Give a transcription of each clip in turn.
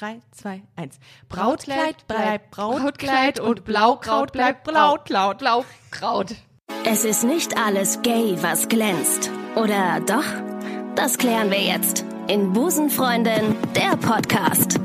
3, 2, 1. Brautkleid bleibt Brautkleid und Blaukraut bleibt Blaukraut. Blaukraut. Es ist nicht alles gay, was glänzt. Oder doch? Das klären wir jetzt in Busenfreundin, der Podcast.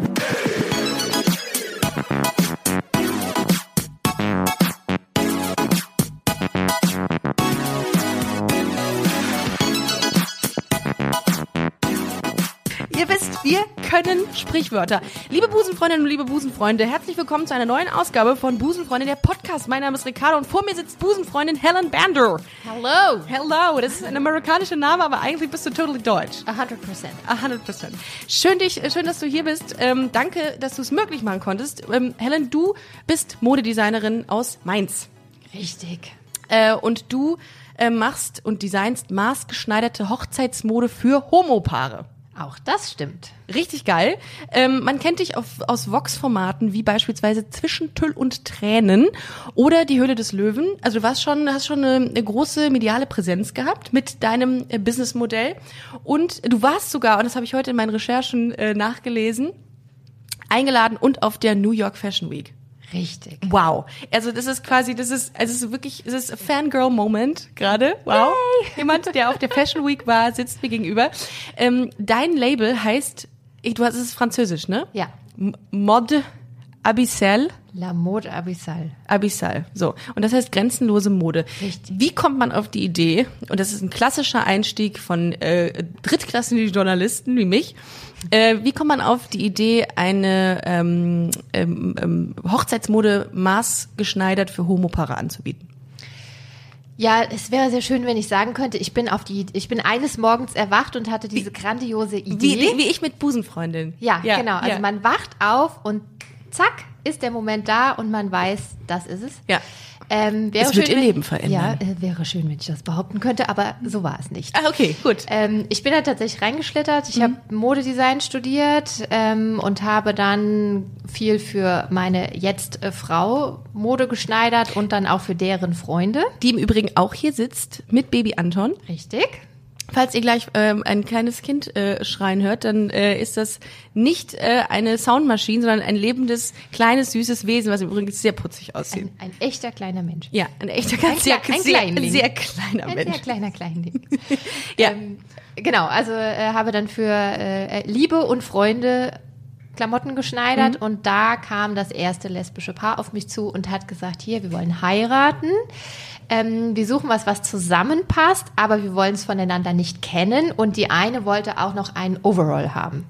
Können Sprichwörter. Liebe Busenfreundinnen und liebe Busenfreunde, herzlich willkommen zu einer neuen Ausgabe von Busenfreundin, der Podcast. Mein Name ist Ricardo und vor mir sitzt Busenfreundin Helen Bander. Hello. Hello, das ist ein amerikanischer Name, aber eigentlich bist du totally deutsch. 100%. 100%. Schön, dich, schön, dass du hier bist. Ähm, danke, dass du es möglich machen konntest. Ähm, Helen, du bist Modedesignerin aus Mainz. Richtig. Äh, und du äh, machst und designst maßgeschneiderte Hochzeitsmode für Homopaare. Auch das stimmt. Richtig geil. Ähm, man kennt dich auf, aus Vox-Formaten wie beispielsweise Zwischen Tüll und Tränen oder Die Höhle des Löwen. Also du warst schon, hast schon eine, eine große mediale Präsenz gehabt mit deinem äh, Businessmodell. Und du warst sogar, und das habe ich heute in meinen Recherchen äh, nachgelesen, eingeladen und auf der New York Fashion Week. Richtig. Wow. Also das ist quasi, das ist, also es ist wirklich, es ist Fangirl-Moment gerade. Wow. Jemand, der auf der Fashion Week war, sitzt mir gegenüber. Ähm, dein Label heißt, ich, du hast, es ist französisch, ne? Ja. M Mode Abyssal. La Mode Abyssal. Abyssal. So. Und das heißt grenzenlose Mode. Richtig. Wie kommt man auf die Idee? Und das ist ein klassischer Einstieg von äh, drittklassigen Journalisten wie mich. Äh, wie kommt man auf die Idee, eine ähm, ähm, ähm, Hochzeitsmode maßgeschneidert für Homopaare anzubieten? Ja, es wäre sehr schön, wenn ich sagen könnte, ich bin auf die, ich bin eines Morgens erwacht und hatte diese grandiose Idee. Wie, wie, wie ich mit Busenfreundin. Ja, genau. Also ja. man wacht auf und zack ist der Moment da und man weiß, das ist es. Ja. Ähm, wäre Es wird schön, ihr Leben verändern. Ja, äh, wäre schön, wenn ich das behaupten könnte, aber so war es nicht. Ah, okay, gut. Ähm, ich bin da tatsächlich reingeschlittert. Mhm. Ich habe Modedesign studiert ähm, und habe dann viel für meine jetzt äh, Frau Mode geschneidert und dann auch für deren Freunde. Die im Übrigen auch hier sitzt mit Baby Anton. Richtig. Falls ihr gleich ähm, ein kleines Kind äh, schreien hört, dann äh, ist das nicht äh, eine Soundmaschine, sondern ein lebendes, kleines, süßes Wesen, was übrigens sehr putzig aussieht. Ein, ein echter kleiner Mensch. ja, ein echter, Ein sehr, ein sehr, Kleinling. sehr kleiner Ein Mensch. sehr kleiner Kleinling. Ja. ähm, genau, also äh, habe dann für äh, Liebe und Freunde Klamotten geschneidert Mhm. und da kam das erste lesbische Paar auf mich zu und hat gesagt, hier, wir wollen heiraten. Ähm, wir suchen was, was zusammenpasst, aber wir wollen es voneinander nicht kennen. Und die eine wollte auch noch einen Overall haben.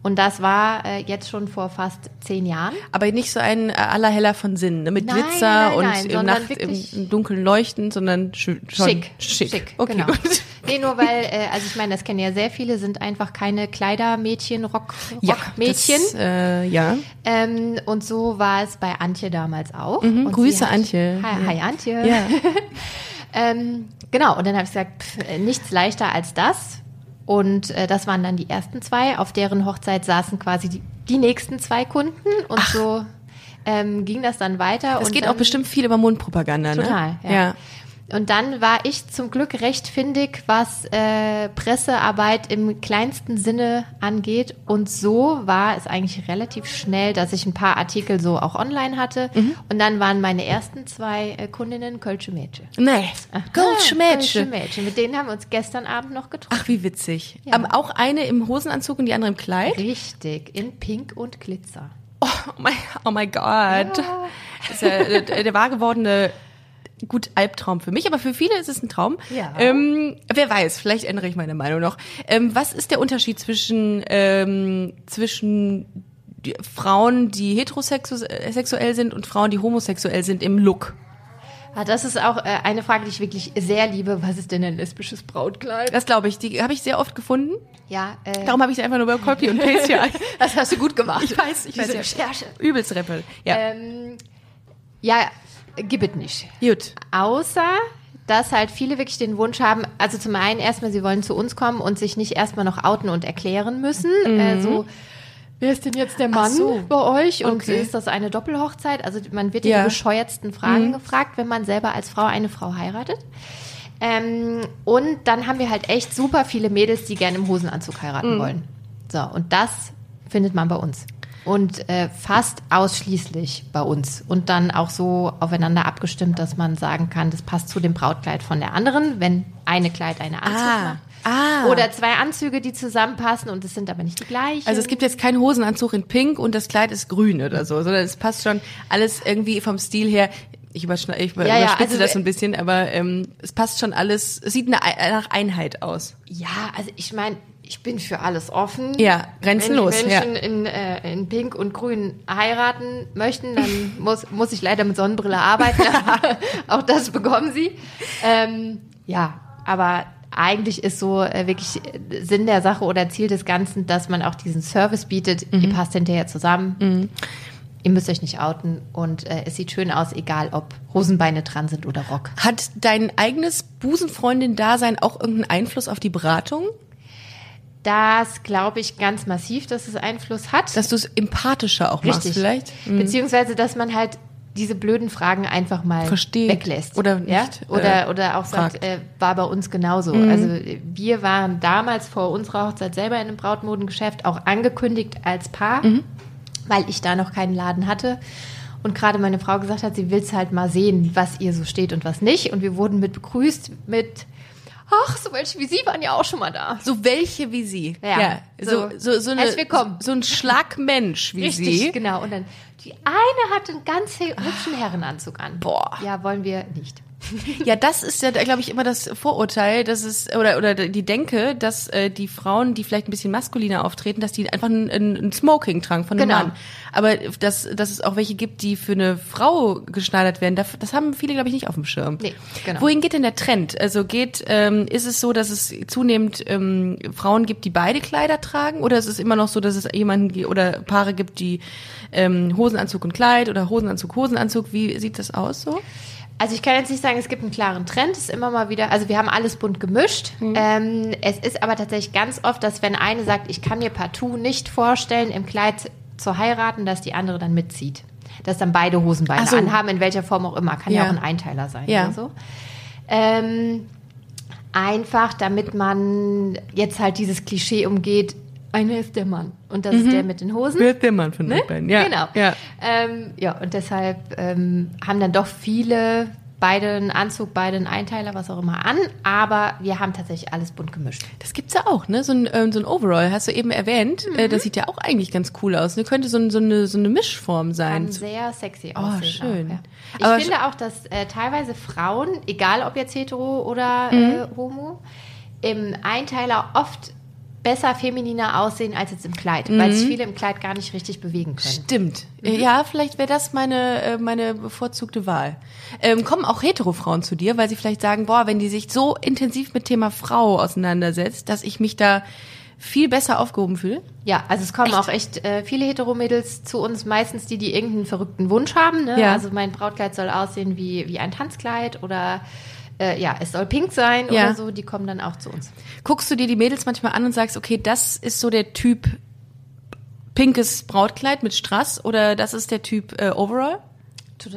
Und das war äh, jetzt schon vor fast zehn Jahren. Aber nicht so ein äh, allerheller von Sinn, ne? mit Nein, Glitzer nein, nein, und im Nacht im, Dunkeln leuchten, sondern schön, schon Schick. schick. Okay, genau. gut. Nee, nur weil, äh, also ich meine, das kennen ja sehr viele, sind einfach keine Kleidermädchen, Rock, Ja, Rockmädchen. das, äh, ja. ähm, und so war es bei Antje damals auch. Mhm, Grüße, hat- Antje. Hi, hi Antje. Ja. Ähm, genau, und dann habe ich gesagt, pff, äh, nichts leichter als das. Und äh, das waren dann die ersten zwei. Auf deren Hochzeit saßen quasi die, die nächsten zwei Kunden. Und so ähm, ging das dann weiter. Es geht dann, auch bestimmt viel über Mundpropaganda, ne? Total, ja. ja. Und dann war ich zum Glück recht findig, was äh, Pressearbeit im kleinsten Sinne angeht. Und so war es eigentlich relativ schnell, dass ich ein paar Artikel so auch online hatte. Mhm. Und dann waren meine ersten zwei äh, Kundinnen Kölsche Mädchen. Nee, Kölsche Goldschmädchen. Mädchen. Mit denen haben wir uns gestern Abend noch getroffen. Ach, wie witzig. Aber auch eine im Hosenanzug und die andere im Kleid? Richtig, in Pink und Glitzer. Oh mein, oh mein Gott. Das ist ja der, der wahr gewordene, gut, Albtraum für mich, aber für viele ist es ein Traum. Ja. Ähm, wer weiß, vielleicht ändere ich meine Meinung noch. Ähm, was ist der Unterschied zwischen, ähm, zwischen die Frauen, die heterosexuell sind und Frauen, die homosexuell sind im Look? Ah, das ist auch äh, eine Frage, die ich wirklich sehr liebe. Was ist denn ein lesbisches Brautkleid? Das glaube ich, die habe ich sehr oft gefunden. Ja, äh, Darum habe ich sie einfach nur bei Copy und Paste hier. das hast du gut gemacht. Ich weiß, ich weiß Diese ja. Recherche. Übelst Rappel. Ja, Ähm, ja, gibt nicht. gut. Außer, dass halt viele wirklich den Wunsch haben, also zum einen erstmal, sie wollen zu uns kommen und sich nicht erstmal noch outen und erklären müssen. Äh, so, wer ist denn jetzt der Mann so. bei euch? Und Okay. ist das eine Doppelhochzeit? Also man wird ja die bescheuertsten Fragen gefragt, wenn man selber als Frau eine Frau heiratet. Ähm, und dann haben wir halt echt super viele Mädels, die gerne im Hosenanzug heiraten wollen. So, und das findet man bei uns. Und äh, fast ausschließlich bei uns. Und dann auch so aufeinander abgestimmt, dass man sagen kann, das passt zu dem Brautkleid von der anderen, wenn eine Kleid eine Anzug Ah. macht. Ah. Oder zwei Anzüge, die zusammenpassen und es sind aber nicht die gleichen. Also es gibt jetzt keinen Hosenanzug in Pink und das Kleid ist grün oder so, sondern es passt schon alles irgendwie vom Stil her. Ich, überschne ich Ja, ja, überspitze also das so ein bisschen, aber ähm, es passt schon alles. Es sieht eine, nach Einheit aus. Ja, also ich meine, ich bin für alles offen. Ja, grenzenlos, Wenn ja. Menschen in, äh, in Pink und Grün heiraten möchten, dann muss, muss ich leider mit Sonnenbrille arbeiten. Auch das bekommen sie. Ähm, ja, aber eigentlich ist so äh, wirklich Sinn der Sache oder Ziel des Ganzen, dass man auch diesen Service bietet. Mhm. Ihr passt hinterher zusammen. Ihr müsst euch nicht outen und äh, es sieht schön aus, egal ob Hosenbeine dran sind oder Rock. Hat dein eigenes Busenfreundin-Dasein auch irgendeinen Einfluss auf die Beratung? Das glaube ich ganz massiv, dass es Einfluss hat. Dass du es empathischer auch machst Richtig. vielleicht? Beziehungsweise, dass man halt diese blöden Fragen einfach mal Versteht. weglässt. Oder ja? nicht, Oder, äh, oder auch sagt, äh, war bei uns genauso. Also wir waren damals vor unserer Hochzeit selber in einem Brautmodengeschäft auch angekündigt als Paar, weil ich da noch keinen Laden hatte. Und gerade meine Frau gesagt hat, sie will es halt mal sehen, was ihr so steht und was nicht. Und wir wurden mit begrüßt mit, ach, so welche wie Sie waren ja auch schon mal da. So welche wie sie. Ja, So, so. so, so, eine, so ein Schlagmensch wie Richtig, sie. genau. Und dann, die eine hat einen ganz he- hübschen Herrenanzug an. Boah. Ja, wollen wir nicht. Ja, das ist ja, glaube ich, immer das Vorurteil, dass es, oder, oder die Denke, dass äh, die Frauen, die vielleicht ein bisschen maskuliner auftreten, dass die einfach ein, ein, ein Smoking tragen von einem Genau. Mann. Aber dass, dass es auch welche gibt, die für eine Frau geschneidert werden, das, das haben viele, glaube ich, nicht auf dem Schirm. Nee, genau. Wohin geht denn der Trend? Also geht, ähm, ist es so, dass es zunehmend ähm, Frauen gibt, die beide Kleider tragen? Oder ist es immer noch so, dass es jemanden oder Paare gibt, die ähm, Hosenanzug und Kleid oder Hosenanzug, Hosenanzug? Wie sieht das aus so? Also ich kann jetzt nicht sagen, es gibt einen klaren Trend, es ist immer mal wieder, also wir haben alles bunt gemischt. Ähm, es ist aber tatsächlich ganz oft, dass wenn eine sagt, ich kann mir partout nicht vorstellen, im Kleid zu heiraten, dass die andere dann mitzieht. Dass dann beide Hosenbeine so. anhaben, in welcher Form auch immer. Kann ja, Ja. auch ein Einteiler sein Ja. oder so. Ähm, einfach, damit man jetzt halt dieses Klischee umgeht, einer ist der Mann und das ist der mit den Hosen. Ist der Mann von Ne? den beiden? Ja, Genau. Ja. Ähm, ja, und deshalb ähm, haben dann doch viele beide einen Anzug, beide einen Einteiler, was auch immer an. Aber wir haben tatsächlich alles bunt gemischt. Das gibt's ja auch, ne? So ein, ähm, so ein Overall, hast du eben erwähnt. Mhm. Äh, das sieht ja auch eigentlich ganz cool aus. Ne? Könnte so, ein, so, eine, so eine Mischform sein. Kann sehr sexy Oh, aussehen. schön. Auch, ja. Ich finde auch, dass äh, teilweise Frauen, egal ob jetzt hetero oder Mhm. äh, homo, im Einteiler oft besser femininer aussehen als jetzt im Kleid, weil Mhm. sich viele im Kleid gar nicht richtig bewegen können. Stimmt. Mhm. Ja, vielleicht wäre das meine, äh, meine bevorzugte Wahl. Ähm, kommen auch Hetero-Frauen zu dir, weil sie vielleicht sagen, boah, wenn die sich so intensiv mit Thema Frau auseinandersetzt, dass ich mich da viel besser aufgehoben fühle? Ja, also es kommen auch echt äh, viele Heteromädels zu uns, meistens die, die irgendeinen verrückten Wunsch haben. Ne? Ja. Also mein Brautkleid soll aussehen wie, wie ein Tanzkleid oder äh, ja, es soll pink sein Ja. oder so. Die kommen dann auch zu uns. Guckst du dir die Mädels manchmal an und sagst, okay, das ist so der Typ pinkes Brautkleid mit Strass oder das ist der Typ äh, Overall?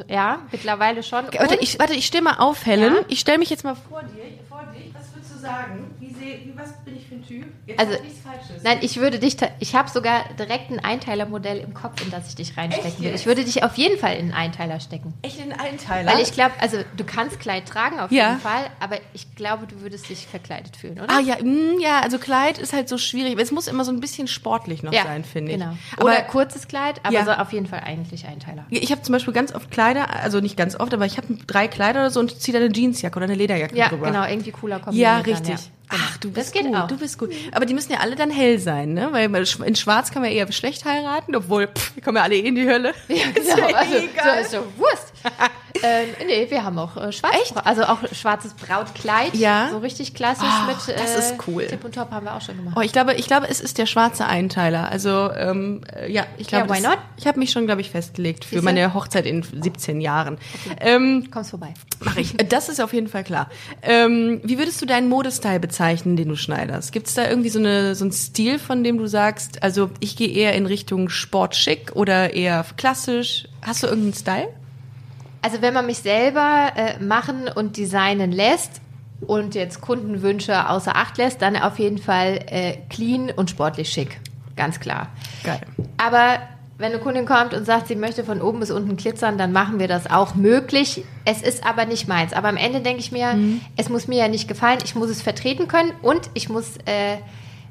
Ja, mittlerweile schon. Warte, ich, warte, ich stehe mal auf, Helen. Ja. Ich stelle mich jetzt mal vor dir, vor dich. Was würdest du sagen? Wie seh, wie, was bin ich für ein Typ? Jetzt Also, nichts Falsches. Nein, ich würde dich, ich habe sogar direkt ein Einteilermodell im Kopf, in das ich dich reinstecken will. jetzt? Ich würde dich auf jeden Fall in einen Einteiler stecken. Echt in Einteiler? Weil ich glaube, also du kannst Kleid tragen auf Ja. jeden Fall, aber ich glaube, du würdest dich verkleidet fühlen, oder? Ah ja, mm, ja, also Kleid ist halt so schwierig. Es muss immer so ein bisschen sportlich noch sein, finde ich. Genau. Aber Oder kurzes Kleid, aber Ja. so auf jeden Fall eigentlich Einteiler. ich habe zum Beispiel ganz oft Kleider, also nicht ganz oft, aber ich habe drei Kleider oder so und ziehe dann eine Jeansjacke oder eine Lederjacke Ja, drüber. genau, irgendwie cooler kombiniert. Ja, dann, richtig. ja. Genau. Ach, du Das bist geht gut, auch. du bist gut. Aber die müssen ja alle dann hell sein, ne? Weil in Schwarz kann man eher schlecht heiraten, obwohl, pff, die kommen ja alle eh in die Hölle. Ja, genau. Also, so ist doch Wurst. ähm, nee, wir haben auch äh, schwarz, Echt? also auch schwarzes Brautkleid. Ja. So richtig klassisch Ah, mit das ist cool. Tipp und Top haben wir auch schon gemacht. Oh, ich glaube, ich glaube, es ist der schwarze Einteiler. Also ähm, äh, ja, ich glaube, Ja, why das- not? ich habe mich schon, glaube ich, festgelegt für Siehste? meine Hochzeit in 17 Jahren. Ähm, Kommst vorbei. Mach ich. Das ist auf jeden Fall klar. Ähm, wie würdest du deinen Modestyle bezeichnen, den du schneiderst? Gibt es da irgendwie so, eine, so einen Stil, von dem du sagst, also ich gehe eher in Richtung Sportschick oder eher klassisch? Hast du irgendeinen Style? Also wenn man mich selber äh, machen und designen lässt und jetzt Kundenwünsche außer Acht lässt, dann auf jeden Fall äh, clean und sportlich schick. Ganz klar. Geil. Aber wenn eine Kundin kommt und sagt, sie möchte von oben bis unten glitzern, dann machen wir das auch möglich. Es ist aber nicht meins. Aber am Ende denke ich mir, Mhm. es muss mir ja nicht gefallen. Ich muss es vertreten können und ich muss äh,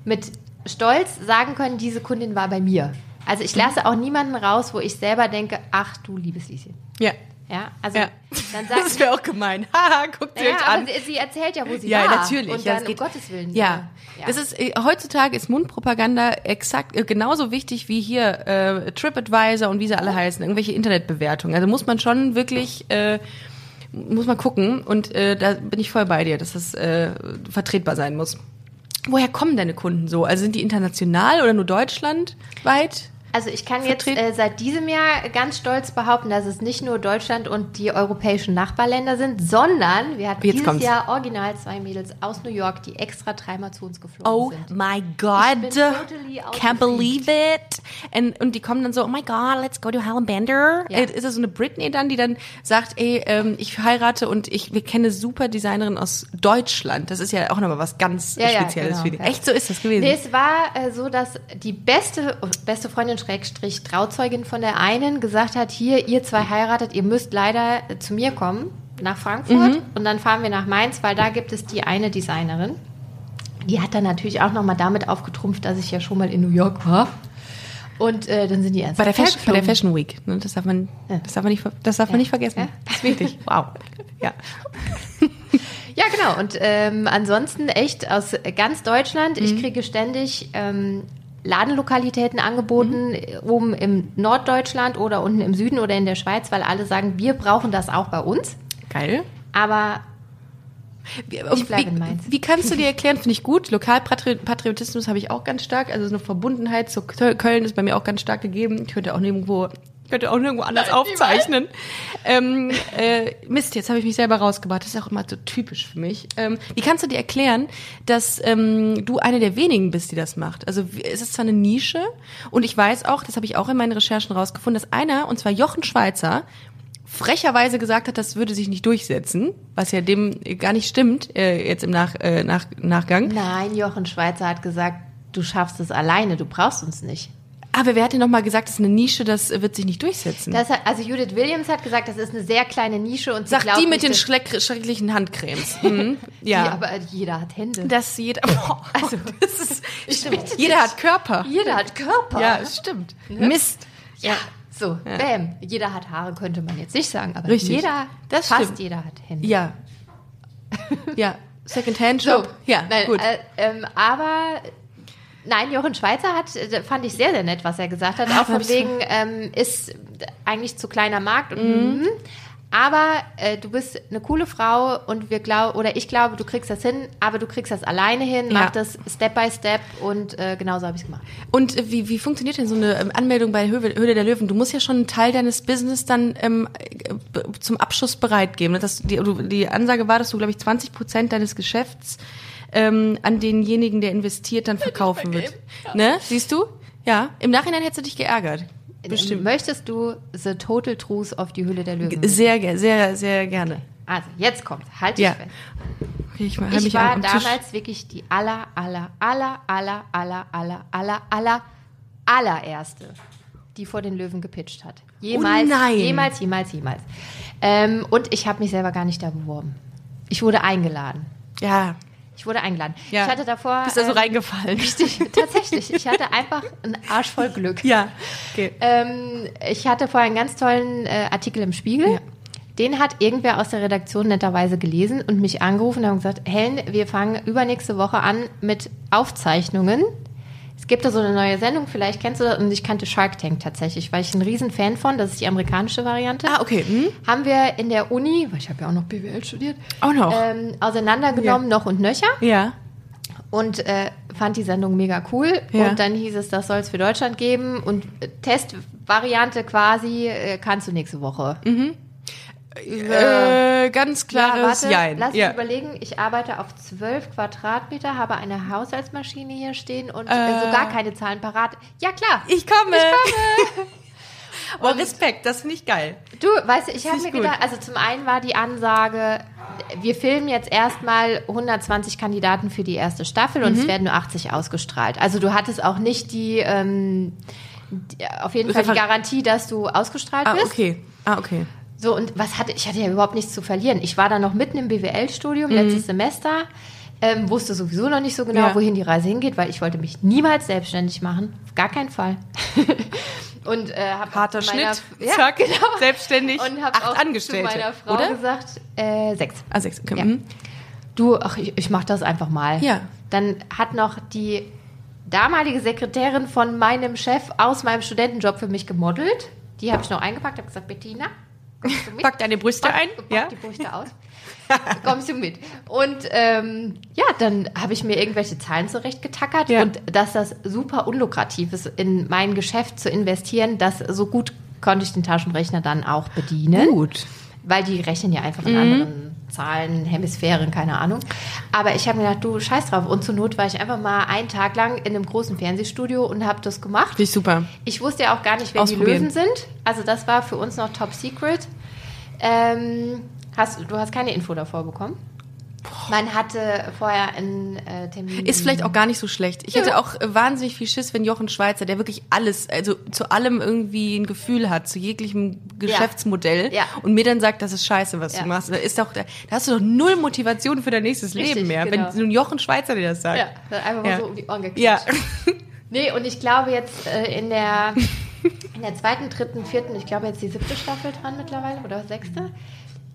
mit Stolz sagen können, diese Kundin war bei mir. Also Mhm. ich lasse auch niemanden raus, wo ich selber denke, ach du liebes Lieschen. Ja. Ja, also Ja. dann Das sagt wäre auch gemein. Haha, guckt sie ja, euch an. sie, sie erzählt ja, wo sie Ja, war. natürlich. Und ja, dann, um Gottes Willen. Ja. ja. Das ist, äh, heutzutage ist Mundpropaganda exakt äh, genauso wichtig wie hier äh, TripAdvisor und wie sie alle heißen, irgendwelche Internetbewertungen. Also muss man schon wirklich, äh, muss man gucken und äh, da bin ich voll bei dir, dass das äh, vertretbar sein muss. Woher kommen deine Kunden so? Also sind die international oder nur deutschlandweit? Also ich kann jetzt vertreten? äh, seit diesem Jahr ganz stolz behaupten, dass es nicht nur Deutschland und die europäischen Nachbarländer sind, sondern wir hatten Jetzt dieses kommt's. Jahr original zwei Mädels aus New York, die extra dreimal zu uns geflogen Oh sind. my God. totally Can't believe it. Und, und die kommen dann so, oh my God, let's go to Hellbender. Ja. Äh, Ist das so eine Britney dann, die dann sagt, ey, ähm, ich heirate und ich wir kenne super Designerin aus Deutschland. Das ist ja auch nochmal was ganz Ja, ja, Spezielles genau, für die. ja. Echt, so ist das gewesen. Nee, es war äh, so, dass die beste, beste Freundin Schrägstrich Trauzeugin von der einen gesagt hat, hier, ihr zwei heiratet, ihr müsst leider zu mir kommen, nach Frankfurt. Mhm. Und dann fahren wir nach Mainz, weil da gibt es die eine Designerin. Die hat dann natürlich auch nochmal damit aufgetrumpft, dass ich ja schon mal in New York war. Und äh, dann sind die ernst bei der, Fashion, bei der Fashion Week. Ne? Das darf man, Ja. das darf man nicht, das darf man Ja. nicht vergessen. Ja. Das ist wichtig. Wow. Ja. Ja, genau. Und ähm, ansonsten echt aus ganz Deutschland. Mhm. Ich kriege ständig ähm, Ladenlokalitäten angeboten, Mhm. oben im Norddeutschland oder unten im Süden oder in der Schweiz, weil alle sagen, wir brauchen das auch bei uns. Geil. Aber Wie, bleib wie, in Mainz. wie kannst du dir erklären, finde ich gut, Lokalpatriotismus habe ich auch ganz stark, also so eine Verbundenheit zu Köl- Köln ist bei mir auch ganz stark gegeben. Ich könnte auch nirgendwo, könnte auch nirgendwo anders aufzeichnen. Ähm, äh, Mist, jetzt habe ich mich selber rausgebracht. Das ist auch immer so typisch für mich. Ähm, wie kannst du dir erklären, dass ähm, du eine der wenigen bist, die das macht? Also es ist zwar eine Nische und ich weiß auch, das habe ich auch in meinen Recherchen rausgefunden, dass einer, und zwar Jochen Schweizer, frecherweise gesagt hat, das würde sich nicht durchsetzen, was ja dem gar nicht stimmt, äh, jetzt im Nach, äh, Nach, Nachgang. nein, Jochen Schweizer hat gesagt, du schaffst es alleine, du brauchst uns nicht. Aber wer hat denn nochmal gesagt, das ist eine Nische, das wird sich nicht durchsetzen? Das hat, also Judith Williams hat gesagt, das ist eine sehr kleine Nische und sie Sagt die mit den schrecklichen Handcremes. Mhm. Ja. Die, aber jeder hat Hände. Das jeder. Boah, also, das ist, stimmt. Jeder hat Körper. Jeder hat Körper. Ja, stimmt. Ne? Mist. Ja. So, ja. bam. Jeder hat Haare, könnte man jetzt nicht sagen, aber Richtig. jeder, das fast stimmt. jeder hat Hände. Ja. ja. Secondhand Job. So, ja, nein, gut. Äh, ähm, aber nein, Jochen Schweizer hat, äh, fand ich sehr, sehr nett, was er gesagt hat. Auch von wegen, ähm, ist eigentlich zu kleiner Markt und mhm. aber äh, du bist eine coole Frau und wir glauben, oder ich glaube, du kriegst das hin, aber du kriegst das alleine hin, Ja. mach das Step by Step und äh, genauso habe ich es gemacht. Und äh, wie, wie funktioniert denn so eine ähm, Anmeldung bei Höhle, Höhle der Löwen? Du musst ja schon einen Teil deines Business dann ähm, äh, zum Abschluss bereitgeben. Das, die, die Ansage war, dass du, glaube ich, 20 Prozent deines Geschäfts ähm, an denjenigen, der investiert, dann verkaufen wird. Ne? Siehst du? Ja. Im Nachhinein hättest du dich geärgert. Bestimmt. Möchtest du The Total Truth auf die Hülle der Löwen? Sehr, sehr, sehr gerne. Also, jetzt kommt, halt dich Ja. fest. Okay, ich Ich mich war am Tisch. damals wirklich die aller, aller, aller, aller, aller, aller, aller, aller, allererste, die vor den Löwen gepitcht hat. Jemals, Oh nein. jemals, jemals, jemals. Ähm, und ich habe mich selber gar nicht da beworben. Ich wurde eingeladen. Ja. Ich wurde eingeladen. ja. Ich hatte davor. Bist da so ähm, reingefallen. Richtig, tatsächlich. Ich hatte einfach einen Arsch voll Glück. Ja. Okay. Ähm, ich hatte vorher einen ganz tollen äh, Artikel im Spiegel. Ja. Den hat irgendwer aus der Redaktion netterweise gelesen und mich angerufen und haben gesagt, Helen, wir fangen übernächste Woche an mit Aufzeichnungen. Es gibt da so eine neue Sendung, vielleicht kennst du das, und ich kannte Shark Tank tatsächlich, weil ich ein riesen Fan von, das ist die amerikanische Variante. Ah, okay. Hm? Haben wir in der Uni, weil ich habe ja auch noch BWL studiert, Auch noch. ähm, auseinandergenommen, noch und nöcher ja. und äh, fand die Sendung mega cool. Ja. Und dann hieß es, das soll es für Deutschland geben und äh, Testvariante quasi äh, kannst du nächste Woche. Äh, ganz klares warte, Jein. lass ja. mich überlegen. Ich arbeite auf 12 Quadratmeter, habe eine Haushaltsmaschine hier stehen und äh, Äh. sogar keine Zahlen parat. Ja klar. Ich komme. Ich komme. Oh, Respekt, das finde ich geil. Du, weißt du, ich habe mir gut. gedacht, also zum einen war die Ansage, wir filmen jetzt erstmal 120 Kandidaten für die erste Staffel Mhm. und es werden nur 80 ausgestrahlt. Also du hattest auch nicht die, ähm, Ja, Auf jeden Fall die Garantie, dass du ausgestrahlt Ah, bist. okay. Ah, okay. So, und was hatte ich? hatte ja überhaupt nichts zu verlieren. Ich war da noch mitten im BWL-Studium, Mhm. letztes Semester, ähm, wusste sowieso noch nicht so genau, Ja. wohin die Reise hingeht, weil ich wollte mich niemals selbstständig machen. Auf gar keinen Fall. und äh, habe Harter meiner, Schnitt. Ja, Zack. genau. Selbstständig. Und habe auch Angestellte. zu meiner Frau oder? gesagt, äh, sechs. Ah, sechs. Okay. Ja. mhm. Du, ach, ich, ich mach das einfach mal. Ja. Dann hat noch die damalige Sekretärin von meinem Chef aus meinem Studentenjob für mich gemodelt. Die habe ich noch eingepackt, habe gesagt, Bettina, kommst du mit? Pack deine Brüste Pack- ein. pack Ja. die Brüste aus. Kommst du mit? Und ähm, ja, dann habe ich mir irgendwelche Zahlen zurechtgetackert Ja. und dass das super unlukrativ ist, in mein Geschäft zu investieren, das so gut konnte ich den Taschenrechner dann auch bedienen. Gut. Weil die rechnen ja einfach in anderen Zahlen, Hemisphären, keine Ahnung. Aber ich habe mir gedacht, du scheiß drauf. Und zur Not war ich einfach mal einen Tag lang in einem großen Fernsehstudio und habe das gemacht. Finde ich super. Ich wusste ja auch gar nicht, wer die. Löwen sind. Also das war für uns noch Top Secret. Ähm, hast, du hast keine Info davor bekommen? Man hatte vorher einen äh, Termin. Ist vielleicht auch gar nicht so schlecht. Ich hätte auch wahnsinnig viel Schiss, wenn Jochen Schweizer, der wirklich alles, also zu allem irgendwie ein Gefühl hat, zu jeglichem Geschäftsmodell Ja. und mir dann sagt, das ist scheiße, was Ja. du machst. Da ist doch, da, hast du doch null Motivation für dein nächstes Richtig, Leben mehr, genau. wenn so ein Jochen Schweizer dir das sagt. Ja, dann einfach mal Ja. so um die Ohren gekriegt. Ja. Nee, und ich glaube jetzt äh, in der in der zweiten, dritten, vierten, ich glaube jetzt die siebte Staffel dran mittlerweile oder sechste.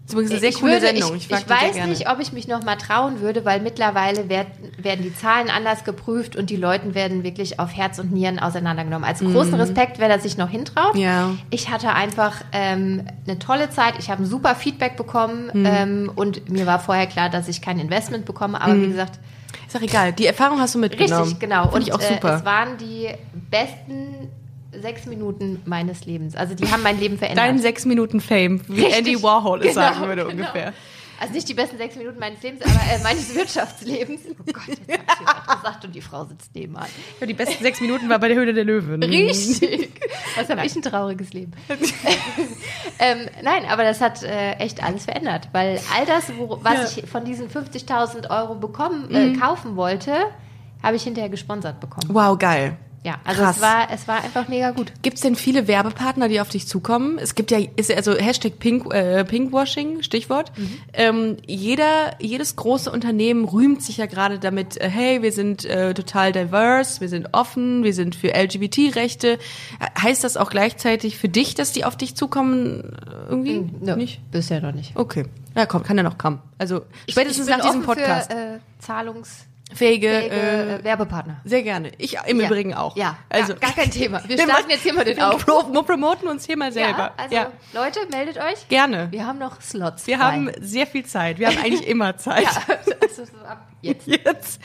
Das ist übrigens eine sehr ich coole würde, Sendung. Ich, Ich, ich, weiß nicht, ob ich mich noch mal trauen würde, weil mittlerweile werd, werden die Zahlen anders geprüft und die Leute werden wirklich auf Herz und Nieren auseinandergenommen. Also großen Respekt, wer da sich noch hintraut. Mhm. Ja. Ich hatte einfach ähm, eine tolle Zeit. Ich habe ein super Feedback bekommen Mhm. ähm, und mir war vorher klar, dass ich kein Investment bekomme. Aber wie gesagt, Ist doch egal. Die Erfahrung hast du mitgenommen. Richtig, genau. Finde Und ich auch äh, super. es waren die besten sechs Minuten meines Lebens. Also die haben mein Leben verändert. Dein sechs Minuten Fame, wie Richtig. Andy Warhol es Genau, sagen würde genau. ungefähr. Also nicht die besten sechs Minuten meines Lebens, aber äh, meines Wirtschaftslebens. Oh Gott, jetzt hab ich was gesagt und die Frau sitzt nebenan. Ja, die besten sechs Minuten war bei der Höhle der Löwen. Richtig. Was habe ich ein trauriges Leben. ähm, nein, aber das hat äh, echt alles verändert, weil all das, wo, was Ja. Mhm. ich von diesen 50.000 Euro bekommen, äh, kaufen wollte, habe ich hinterher gesponsert bekommen. Wow, geil. Ja, also Krass. es war, es war einfach mega gut. Gibt es denn viele Werbepartner, die auf dich zukommen? Es gibt ja, ist also Hashtag Pink, äh, Pinkwashing, Stichwort. Ähm, jeder, jedes große Unternehmen rühmt sich ja gerade damit, äh, hey, wir sind äh, total diverse, wir sind offen, wir sind für LGBT-Rechte. Heißt das auch gleichzeitig für dich, dass die auf dich zukommen? äh, Irgendwie? Nö, Nicht? Bisher noch nicht. Okay. Ja, komm, kann ja noch kommen. Also spätestens Ich bin nach diesem Podcast. Für, äh, zahlungsfähige Fähige, äh, äh, Werbepartner. sehr gerne. Ich im Ja. Übrigen auch. Ja, also gar, gar kein Thema. Wir starten jetzt hier mal den pro- wir promoten uns hier mal selber. Ja, also ja. Leute, meldet euch. Gerne. Wir haben noch Slots. Wir frei. haben sehr viel Zeit. Wir haben eigentlich immer Zeit. ja, also so ab jetzt. Jetzt.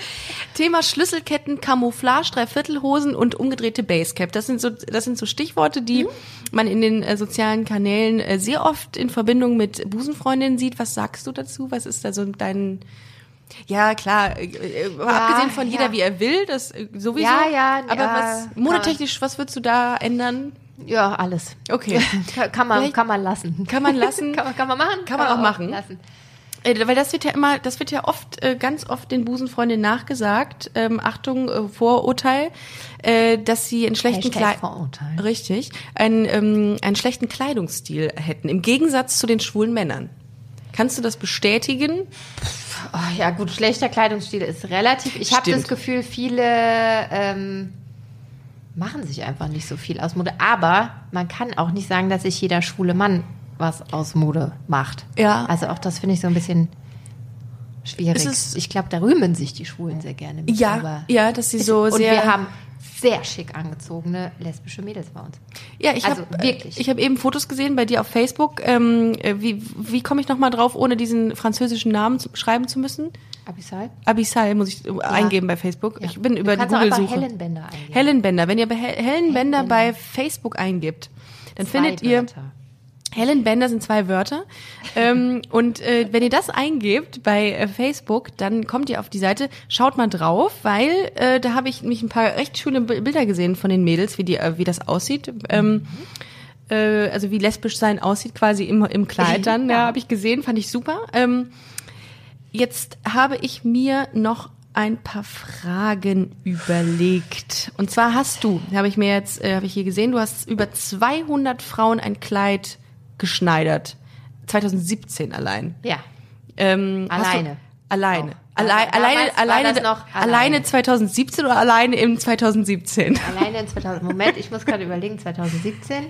Thema Schlüsselketten, Camouflage, Dreiviertelhosen und umgedrehte Basecap. Das sind so, das sind so Stichworte, die man in den äh, sozialen Kanälen äh, sehr oft in Verbindung mit Busenfreundinnen sieht. Was sagst du dazu? Was ist da so dein, ja, klar, äh, äh, abgesehen von ja. jeder, wie er will, das äh, sowieso. Ja, ja, Aber ja, was, modetechnisch, was würdest du da ändern? Ja, alles. Okay. Kann, kann man, Vielleicht- kann man lassen. Kann man lassen? kann, man, kann man machen. Kann man auch machen. Lassen. Äh, Weil das wird ja immer, das wird ja oft, äh, ganz oft den Busenfreundinnen nachgesagt, ähm, Achtung, äh, Vorurteil, äh, dass sie einen schlechten Hashtag Kleid Vorurteil. Richtig, einen, ähm, einen schlechten Kleidungsstil hätten, im Gegensatz zu den schwulen Männern. Kannst du das bestätigen? Oh, ja, gut, schlechter Kleidungsstil ist relativ. Ich habe das Gefühl, viele ähm, machen sich einfach nicht so viel aus Mode. Aber man kann auch nicht sagen, dass sich jeder schwule Mann was aus Mode macht. Ja. Also auch das finde ich so ein bisschen schwierig. Ich glaube, da rühmen sich die Schwulen sehr gerne mit. aber ja, dass sie so und sehr. wir haben sehr schick angezogene lesbische Mädels bei uns. Ja, ich Also habe wirklich. Ich habe eben Fotos gesehen bei dir auf Facebook. Ähm, äh, wie wie komme ich noch mal drauf, ohne diesen französischen Namen zu, schreiben zu müssen? Abyssal? Abyssal muss ich äh, eingeben bei Facebook. Ja. Ich bin über du die einfach Google-Suche. Helen Bender eingeben. Helen Bender. Wenn ihr bei Hel Helen Bender bei Facebook eingibt, dann Zwei findet ihr Wörter. Helen Bender sind zwei Wörter. ähm, und äh, wenn ihr das eingebt bei äh, Facebook, dann kommt ihr auf die Seite, schaut mal drauf, weil äh, da habe ich mich ein paar recht schöne Bi- Bilder gesehen von den Mädels, wie die, äh, wie das aussieht. Ähm, äh, also wie lesbisch sein aussieht, quasi im, im Kleid dann. Ja, Ja. habe ich gesehen, fand ich super. Ähm, Jetzt habe ich mir noch ein paar Fragen überlegt. Und zwar hast du, habe ich mir jetzt, äh, habe ich hier gesehen, du hast über 200 Frauen ein Kleid geschneidert. 2017 allein. Ja. Ähm, Alleine. Du, alleine. Allein, Damals alleine, alleine, alleine alleine. 2017 oder alleine im 2017? Alleine in 2000. Moment, ich muss gerade überlegen, 2017?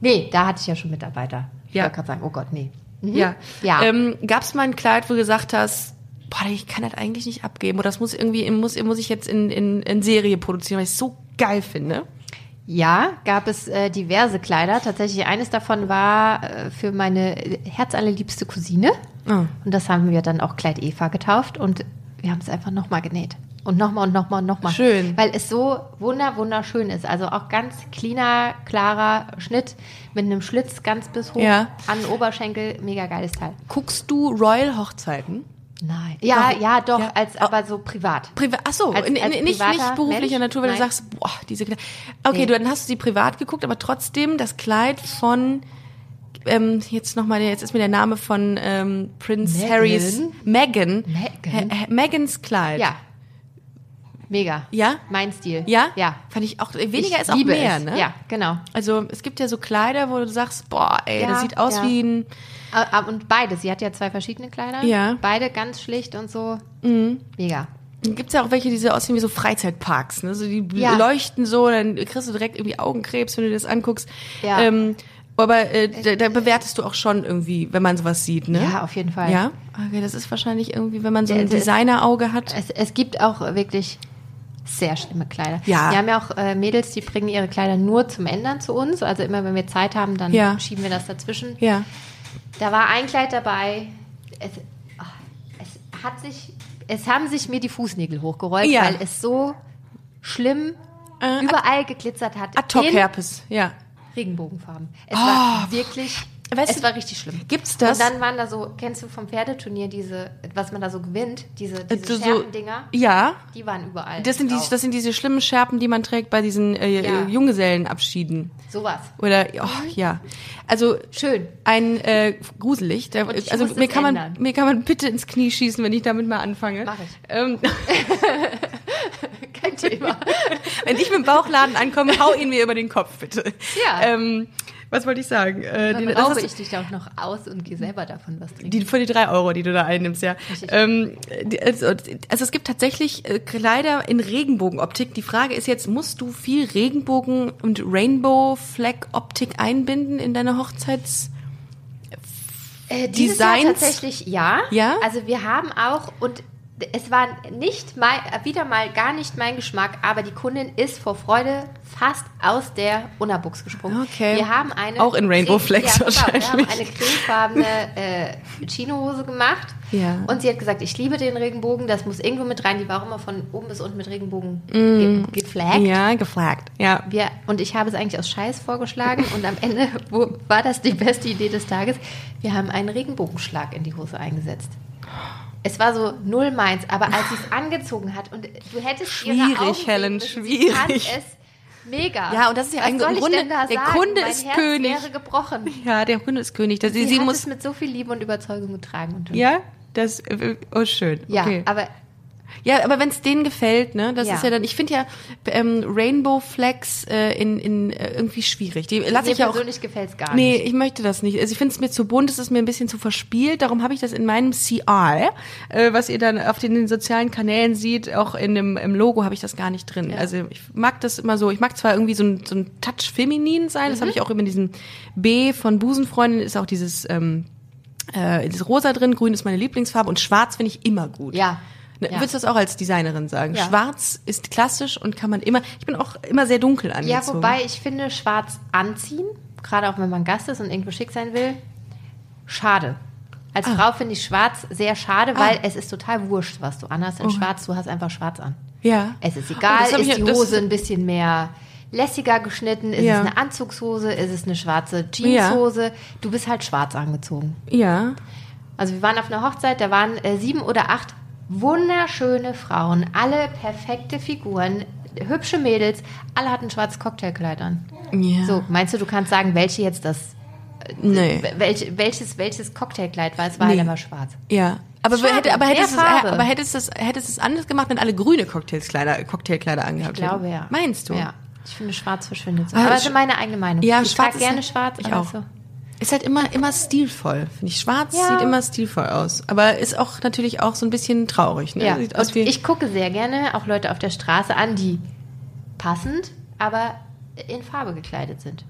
Nee, da hatte ich ja schon Mitarbeiter. Ich Ja. wollte gerade sagen, oh Gott, nee. Mhm. Ja. Ja. Ähm, Gab es mal ein Kleid, wo du gesagt hast, boah, ich kann das eigentlich nicht abgeben oder das muss irgendwie, muss, muss ich jetzt in, in, in Serie produzieren, weil ich es so geil finde. Ja, gab es äh, diverse Kleider. Tatsächlich eines davon war äh, für meine herzallerliebste Cousine. Oh. Und das haben wir dann auch Kleid Eva getauft und wir haben es einfach nochmal genäht. Und nochmal und nochmal und nochmal. Schön. Weil es so wunder, wunderschön ist. Also auch ganz cleaner, klarer Schnitt mit einem Schlitz ganz bis hoch Ja. an den Oberschenkel. Mega geiles Teil. Guckst du Royal Hochzeiten? Nein. Ja, Doch. ja, doch, Ja. als aber so privat. Privat, ach so, Als- als nicht, nicht beruflicher Mensch? Natur, weil du Nein. sagst, boah, diese Kleider. Okay, Nee. du, dann hast du sie privat geguckt, aber trotzdem das Kleid von, ähm, jetzt nochmal, jetzt ist mir der Name von ähm, Prince Meghan? Harrys, Meghan, Meghan? Ha- Ha- Megans Kleid. Ja. Mega. Ja? Mein Stil. Ja? Ja. Fand ich auch, weniger Ich ist auch mehr, es. ne? Ja, genau. Also es gibt ja so Kleider, wo du sagst, boah, ey, Ja, das sieht aus ja. wie ein, Ah, ah, Und beide. Sie hat ja zwei verschiedene Kleider. Ja. Mhm. Beide ganz schlicht und so. Mega. gibt's ja auch welche, die so aussehen wie so Freizeitparks, ne? So die Ja. leuchten so, dann kriegst du direkt irgendwie Augenkrebs, wenn du dir das anguckst. Ja. Ähm, aber äh, da, da bewertest du auch schon irgendwie, wenn man sowas sieht, ne? Ja, auf jeden Fall. Ja? Okay, das ist wahrscheinlich irgendwie, wenn man so ein Designerauge hat. Es, es gibt auch wirklich sehr schlimme Kleider. Ja. Wir haben ja auch äh, Mädels, die bringen ihre Kleider nur zum Ändern zu uns. Also immer, wenn wir Zeit haben, dann Ja. schieben wir das dazwischen. Ja. Da war ein Kleid dabei. Es, ah, es hat sich, es haben sich mir die Fußnägel hochgerollt, Ja. weil es so schlimm Äh, überall geglitzert hat. in Ad-Hoc-Herpes, ja. Regenbogenfarben. Es war wirklich, Oh. Weißt es du, war richtig schlimm. gibt's das? Und dann waren da so, kennst du vom Pferdeturnier diese, was man da so gewinnt, diese, diese so, Scherbendinger, ja. die waren überall. Das sind, die, das sind diese schlimmen Scherpen, die man trägt bei diesen äh, Ja. Junggesellenabschieden. Sowas. Oder, oh, ja. Also, Schön. ein äh, gruselig. Ich also mir kann man ändern. mir kann man bitte ins Knie schießen, wenn ich damit mal anfange. Mach ich. Ähm, Kein Thema. wenn ich mit dem Bauchladen ankomme, hau ihn mir über den Kopf bitte. Ja. Ähm, was wollte ich sagen? Äh, Dann rauche ich dich auch noch aus und gehe selber davon was trinken. die für die drei Euro, die du da einnimmst, ja. Ähm, die, also, also es gibt tatsächlich äh, Kleider in Regenbogenoptik. Die Frage ist jetzt, musst du viel Regenbogen und Rainbow Flag Optik einbinden in deine Hochzeits? Äh, dieses Jahr Designs? tatsächlich ja. Ja? Also wir haben auch und es war nicht mal wieder mal gar nicht mein Geschmack, aber die Kundin ist vor Freude fast aus der Unabuchs gesprungen. Okay. Wir haben eine Auch in Rainbow creme- Flags ja, pass auf, Wir haben wahrscheinlich. eine cremefarbene äh, Chinohose gemacht. Ja. Und sie hat gesagt, ich liebe den Regenbogen, das muss irgendwo mit rein. Die war auch immer von oben bis unten mit Regenbogen ge geflaggt. Mm. Ja, geflaggt. Ja. Wir, und ich habe es eigentlich aus Scheiß vorgeschlagen und am Ende wo, war das die beste Idee des Tages. Wir haben einen Regenbogenschlag in die Hose eingesetzt. Es war so null meins, aber als sie es angezogen hat und du hättest ihre Schwierig, Augen sehen Helen, müssen, sie fand schwierig. es mega. Ja, und das ist ja eigentlich im Grunde- der sagen? Kunde mein ist Herz König. wäre gebrochen. Ja, der Kunde ist König. Das, sie, Sie, sie hat muss. es mit so viel Liebe und Überzeugung getragen. Und Ja, das. Oh, schön. ja okay. aber Ja, aber wenn es denen gefällt, ne, das Ja. ist ja dann, ich finde ja ähm, Rainbow Flags äh, in, in äh, irgendwie schwierig. Die lasse mir ich ja auch. persönlich gefällt es gar Nee, nicht. ich möchte das nicht. Also ich finde es mir zu bunt, es ist mir ein bisschen zu verspielt. Darum habe ich das in meinem CR, äh, was ihr dann auf den, den sozialen Kanälen seht, auch in dem im Logo habe ich das gar nicht drin. Also ich mag das immer so. Ich mag zwar irgendwie so ein, so ein Touch feminin sein, Mhm. das habe ich auch immer in diesem B von Busenfreundin ist auch dieses ähm, äh, dieses Rosa drin. Grün ist meine Lieblingsfarbe und Schwarz finde ich immer gut. Ja. Ne, Ja. Würdest du das auch als Designerin sagen? Ja. Schwarz ist klassisch und kann man immer. Ich bin auch immer sehr dunkel Ja, angezogen. wobei ich finde, schwarz anziehen, gerade auch wenn man Gast ist und irgendwo schick sein will, schade. Als Ah. Frau finde ich schwarz sehr schade, weil es ist total wurscht, was du anhast in schwarz. Du hast einfach schwarz an. Ja. Es ist Oh, egal, ist ich- die Hose ein bisschen mehr lässiger geschnitten, ist Ja. es eine Anzugshose, ist es eine schwarze Jeanshose. Du bist halt schwarz angezogen. Ja. Also wir waren auf einer Hochzeit, da waren äh, sieben oder acht wunderschöne Frauen, alle perfekte Figuren, hübsche Mädels, alle hatten ein schwarzes Cocktailkleid an. Ja. So, meinst du, du kannst sagen, welche jetzt das, Nee. welche, welches, welches Cocktailkleid war? Es war Nee. halt immer schwarz. Ja. Aber, Schade, hätte, aber, hättest es, aber hättest es, hättest es anders gemacht, wenn alle grüne Cocktailskleider, Cocktailkleider angehabt Ich glaube hätten? ja. Meinst du? Ja. Ich finde, schwarz verschwindet so. Ah, Aber sch- das ist meine eigene Meinung. Ja, ich schwarz trage gerne schwarz, ich aber auch. so. Ist halt immer, immer stilvoll, finde ich. Schwarz Ja. sieht immer stilvoll aus. Aber ist auch natürlich auch so ein bisschen traurig, ne? Ja. Sieht aus wie, ich gucke sehr gerne auch Leute auf der Straße an, die passend, aber in Farbe gekleidet sind.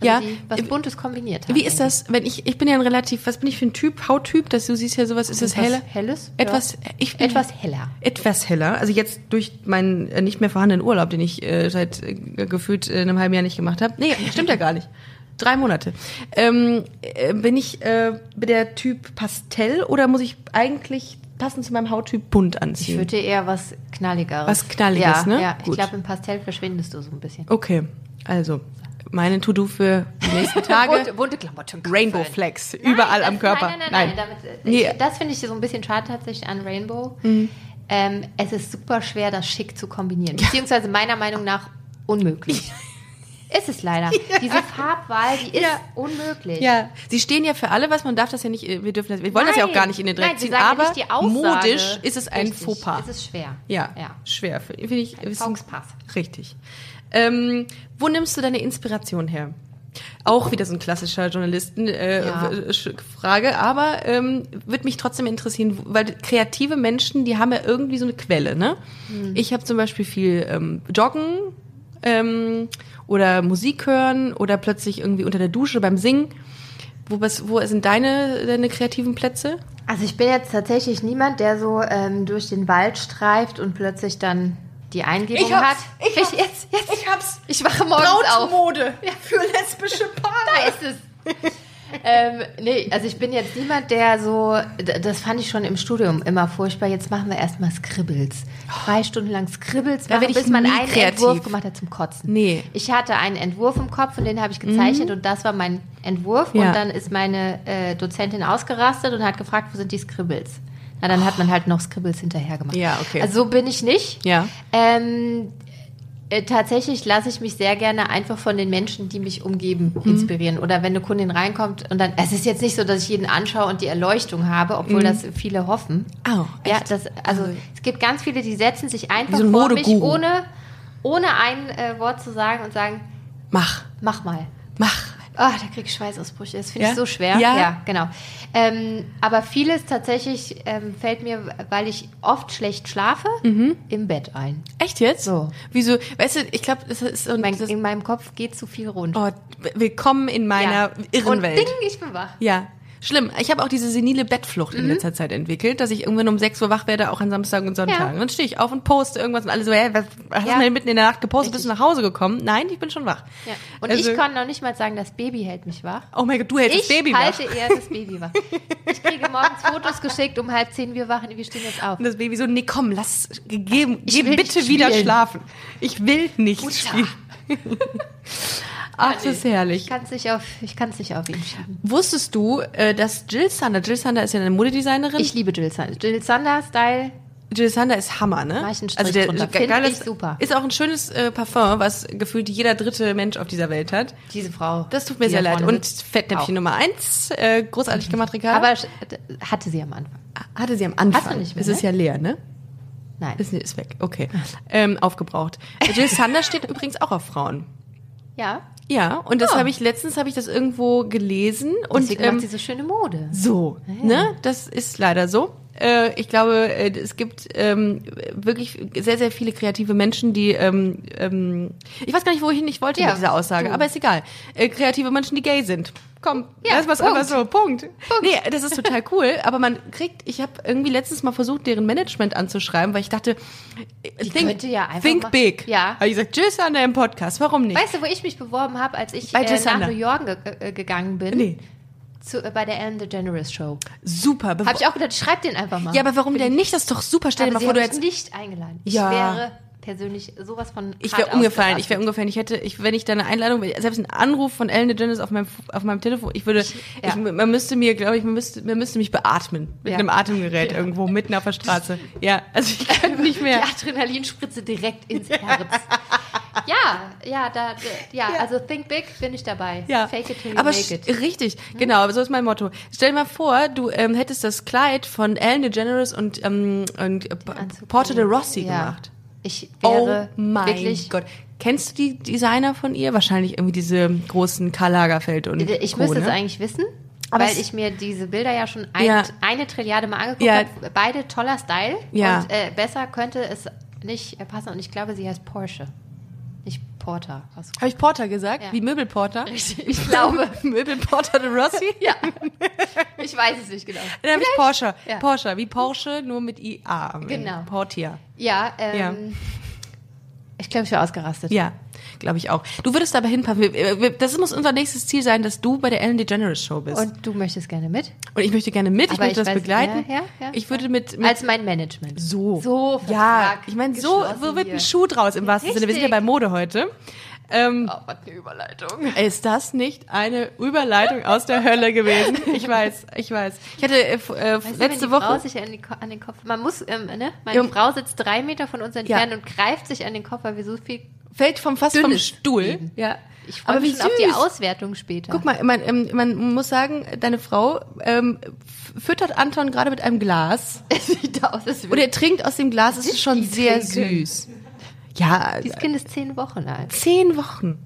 Also Ja. Die was Buntes kombiniert haben. wie ist das, wenn ich, ich bin ja ein relativ, was bin ich für ein Typ, Hauttyp, dass du siehst ja sowas, ist das Etwas helle? Helles? Etwas, Ja. ich bin Etwas heller. etwas heller. Also jetzt durch meinen äh, nicht mehr vorhandenen Urlaub, den ich äh, seit äh, gefühlt äh, einem halben Jahr nicht gemacht habe. Nee, stimmt ja gar nicht. Drei Monate. Ähm, äh, bin ich äh, der Typ Pastell oder muss ich eigentlich passend zu meinem Hauttyp bunt Ich anziehen? würde eher was Knalligeres. Was Knalliges, ja, ne? Ja, ich Gut. glaube, im Pastell verschwindest du so ein bisschen. okay, also meine To-Do für die nächsten Tage. bunte, bunte Klamotten. Rainbow Flags überall das- am Körper. Nein, nein, nein, nein. Damit, Nee. ich, das finde ich so ein bisschen schade tatsächlich an Rainbow. Mhm. Ähm, es ist super schwer, das schick zu kombinieren. Beziehungsweise meiner Meinung nach unmöglich. Ist es leider. Diese Farbwahl, die ist Ja. unmöglich. Ja, sie stehen ja für alle, was man darf das ja nicht, äh, wir dürfen das, wir wollen das ja auch Nein. gar nicht in den Dreck Nein, ziehen, ja aber Aussage. modisch ist es ein Richtig, Fauxpas. Es ist schwer. Ja, ja. schwer. Finde ich. ein- Fauxpas. Richtig. Ähm, wo nimmst du deine Inspiration her? Auch wieder so ein klassischer Journalisten-Frage, äh, Ja. Aber ähm, würde mich trotzdem interessieren, weil kreative Menschen, die haben ja irgendwie so eine Quelle, ne? Hm. Ich habe zum Beispiel viel ähm, Joggen ähm, oder Musik hören oder plötzlich irgendwie unter der Dusche beim Singen. Wo, was, wo sind deine, deine kreativen Plätze? Also ich bin jetzt tatsächlich niemand, der so ähm, durch den Wald streift und plötzlich dann die Eingebung Ich hab's, hat. ich hab's, jetzt, jetzt. Ich hab's. Ich wache morgens auf. Brautmode für lesbische Paare. Da ist es. ähm, nee, also ich bin jetzt niemand, der so, das fand ich schon im Studium immer furchtbar. Jetzt machen wir erstmal Scribbles. Drei Stunden lang Scribbles machen, bis man einen kreativ. Entwurf gemacht hat zum Kotzen. Nee. Ich hatte einen Entwurf im Kopf und den habe ich gezeichnet und das war mein Entwurf. Ja. Und dann ist meine äh, Dozentin ausgerastet und hat gefragt, wo sind die Scribbles? Na, dann hat man halt noch Scribbles hinterher gemacht. Ja, okay. Also so bin ich nicht. Ja. Ähm, äh, tatsächlich lasse ich mich sehr gerne einfach von den Menschen, die mich umgeben, Mhm. inspirieren. Oder wenn eine Kundin reinkommt und dann, es ist jetzt nicht so, dass ich jeden anschaue und die Erleuchtung habe, obwohl das viele hoffen. Oh, ja, Mhm. echt? das, also es gibt ganz viele, die setzen sich einfach so ein vor mich, ohne, ohne ein äh, Wort zu sagen und sagen, Mach, mach mal. mach. Ah, da krieg ich Schweißausbrüche. Das finde Ja? ich so schwer. Ja? genau. Ähm, aber vieles tatsächlich ähm, fällt mir, weil ich oft schlecht schlafe, Mhm. im Bett ein. Echt jetzt? So. Wieso? Weißt du, ich glaube, das ist so ein. Mein, das, in meinem Kopf geht zu viel rund. oh, willkommen in meiner Ja. irren Und Welt. ding, ich bin wach. Ja. Schlimm. Ich habe auch diese senile Bettflucht Mhm. in letzter Zeit entwickelt, dass ich irgendwann um 6 Uhr wach werde, auch an Samstagen und Sonntagen. Ja. Dann stehe ich auf und poste irgendwas und alle so, hä, was hast du denn mitten in der Nacht gepostet? Bist du Richtig. nach Hause gekommen? Nein, ich bin schon wach. Ja. Und Also- ich kann noch nicht mal sagen, das Baby hält mich wach. Oh mein Gott, du hältst Ich das Baby wach. halte eher das Baby wach. Ich kriege morgens Fotos geschickt, um halb zehn wir wachen, wir stehen jetzt auf. Und das Baby so, nee, komm, lass, geh, Ich geh bitte wieder schlafen. Ich will nicht Mutter. spielen. Ach, das ist herrlich. Ich kann es nicht, auf- ich kann's nicht auf ihn schieben. Wusstest du, äh, dass Jill Sander, Jill Sander ist ja eine Modedesignerin. Ich liebe Jill Sander. Jill Sander Style. Jill Sander ist Hammer, ne? Find geiles- ich super. Ist auch ein schönes äh, Parfum, was gefühlt jeder dritte Mensch auf dieser Welt hat. Diese Frau. Das tut mir sehr leid. Und. Fettnäpfchen. Nummer eins, äh, großartig gemacht, Ricardo. Aber hatte sie am Anfang. hatte sie am Anfang. Hast du nicht mehr, es ist ne? ja leer, ne? Nein. Ist, ist weg, okay. Ähm, aufgebraucht. Jill Sander steht übrigens auch auf Frauen. Ja. Ja, und das Ah. habe ich letztens habe ich das irgendwo gelesen und Deswegen ähm, macht sie so schöne Mode. so, ne? Das ist leider so. Äh, ich glaube, äh, es gibt ähm, wirklich sehr, sehr viele kreative Menschen, die, ähm, ähm, ich weiß gar nicht, wohin ich wollte Ja, mit dieser Aussage, du. aber ist egal. Äh, kreative Menschen, die gay sind. Komm, Ja, das was Punkt. einfach so, Punkt. Nee, das ist total cool, aber man kriegt, ich habe irgendwie letztens mal versucht, deren Management anzuschreiben, weil ich dachte, äh, think, könnte ja einfach think big. Ja. Habe ich gesagt, tschüss an deinem Podcast, warum nicht? Weißt du, wo ich mich beworben habe, als ich äh, nach. New York ge äh, gegangen bin? Nee, Zu, äh, bei der Ellen DeGeneres Show. super. Habe ich auch gedacht, schreib den einfach mal. ja, aber warum denn nicht? Das ist doch super. Stell dir mal vor, du hättest nicht eingeladen. Ja. Ich wäre persönlich sowas von Ich wäre umgefallen, ich wäre umgefallen. Ich hätte, ich, wenn ich da eine Einladung, selbst ein Anruf von Ellen DeGeneres auf meinem, auf meinem Telefon, ich würde, ja. ich, man müsste mir, glaube ich, man müsste, man müsste mich beatmen mit Ja. einem Atemgerät irgendwo mitten auf der Straße. Ja, also ich könnte nicht Die mehr. Adrenalinspritze direkt ins Herz. Ja, ja, da, da ja, also think big, bin ich dabei. Ja, Fake it till you aber make it. Hm? richtig, genau, aber so ist mein Motto. Stell dir mal vor, du ähm, hättest das Kleid von Ellen DeGeneres und, ähm, und äh, Porter de Rossi ja. gemacht. Ich Oh wäre mein wirklich. Gott. Kennst du die Designer von ihr? Wahrscheinlich irgendwie diese großen Karl Lagerfeld und Ich Co, müsste es ne? eigentlich wissen, Aber weil es- ich mir diese Bilder ja schon ein, Ja. eine Trilliarde mal angeguckt Ja. habe. Beide toller Style. Ja. Und äh, besser könnte es nicht äh, passen. Und ich glaube, sie heißt Porsche. Porter. Habe ich Porter gesagt? Ja. Wie Möbelporter? Richtig, ich glaube. Möbelporter de Rossi? ja. Ich weiß es nicht genau. Dann habe ich Porsche. Ja. Porsche, wie Porsche, nur mit IA. Genau. Portia. Ja, ähm, Ja. Ich glaube, ich wäre ausgerastet. Ja, glaube ich auch. Du würdest aber hinpassen. Das muss unser nächstes Ziel sein, dass du bei der Ellen DeGeneres Show bist. Und, Und du möchtest gerne mit? ich möchte gerne mit, ich Aber möchte ich das weiß- begleiten. ja, ja, ja, ich würde ja. mit, mit Als mein Management. so. So, ja, Vertrag ich meine, so, so wird ein. Schuh draus im wahrsten Sinne. Wir sind ja bei Mode heute. Ähm, Oh, was eine Überleitung. Ist das nicht eine Überleitung aus der Hölle gewesen? Ich weiß, ich weiß. Ich hatte äh, äh, du, letzte die Woche. Frau sich an, die, an den Kopf. Man muss, ähm, ne? Meine Ja. Frau sitzt drei Meter von uns Ja. entfernt und greift sich an den Kopf, weil wir so viel. fällt vom fast vom Stuhl. Leben. Ja. Ich freue mich schon auf die. Auswertung später. Guck mal, man, ähm, man muss sagen, deine Frau ähm, füttert Anton gerade mit einem Glas Es sieht aus, als und würde er trinkt aus dem Glas. Es ist schon sehr trinken? süß. Ja, Dieses Kind ist zehn Wochen alt. zehn Wochen.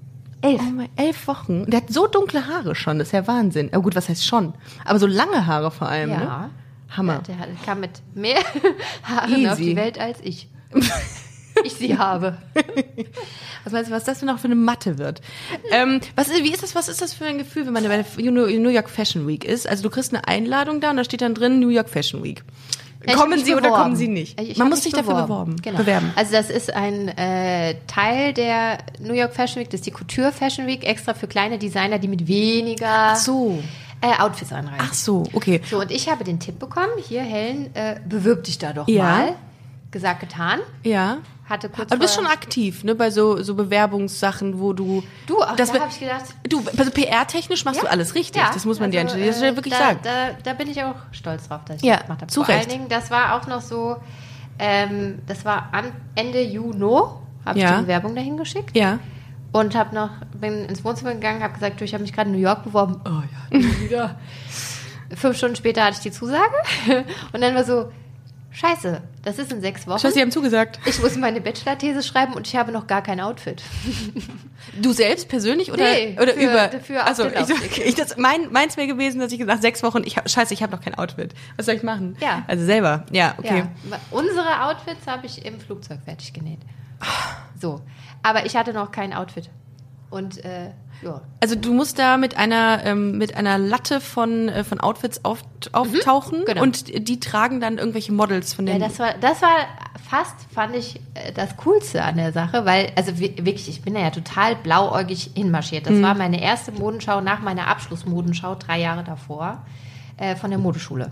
Elf. Oh mein, elf Wochen. Und Der hat so dunkle Haare schon, das ist ja Wahnsinn. Aber gut, was heißt schon? Aber so lange Haare vor allem, Ja. ne? Hammer. Der, der hat- kam mit mehr Haaren auf Easy. die Welt als ich. ich sie habe. Was meinst du, was das für noch für eine Matte wird? ähm, was, ist- wie ist das, was ist das für ein Gefühl, wenn man bei der New York Fashion Week ist? Also du kriegst eine Einladung da und da steht dann drin New York Fashion Week. Hab kommen Sie oder beworben. kommen Sie nicht? Ich man muss sich dafür beworben. Genau. bewerben. Also das ist ein äh, Teil der New York Fashion Week, das ist die Couture Fashion Week, extra für kleine Designer, die mit weniger so. äh, Outfits anreisen. Ach so, okay. So, und ich habe den Tipp bekommen, hier Helen, äh, bewirb dich da doch Ja. mal. Gesagt, getan. Ja. Hatte kurz Aber du bist schon aktiv, ne, bei so, so Bewerbungssachen, wo du. Du, ach, das da be- habe ich gedacht, Du, also PR-technisch machst du alles richtig. Ja, das muss man dir also, dieser Stelle äh, wirklich da, sagen. Da, da bin ich auch stolz drauf, dass ich Ja, das gemacht habe. zu Vor Recht. allen Dingen, das war auch noch so, ähm, das war an Ende Juni, habe ich Ja. die Bewerbung dahin geschickt ja. und habe noch, bin ins Wohnzimmer gegangen, habe gesagt, du, ich habe mich gerade in New York beworben. Oh ja, wieder. Fünf Stunden später hatte ich die Zusage und dann war so, scheiße, das ist in sechs Wochen. Scheiße, Sie haben zugesagt. Ich muss meine Bachelor-These schreiben und ich habe noch gar kein Outfit. Du selbst persönlich oder, Nee, oder für- über? für also ich, ich, das, mein, meins wäre gewesen, dass ich nach sechs Wochen, ich hab, scheiße, ich habe noch kein Outfit. Was soll ich machen? Ja. Also selber. Ja, okay. Ja, unsere Outfits habe ich im Flugzeug fertig genäht. So. Aber ich hatte noch kein Outfit. Und äh, ja. Also du musst da mit einer ähm, mit einer Latte von äh, von Outfits auf, auftauchen genau. und die tragen dann irgendwelche Models von ja, den. das war, das war fast, fand ich, äh, das Coolste an der Sache, weil, also wi- wirklich, ich bin da ja total blauäugig hinmarschiert. Das war meine erste Modenschau nach meiner Abschlussmodenschau drei Jahre davor äh, von der Modeschule.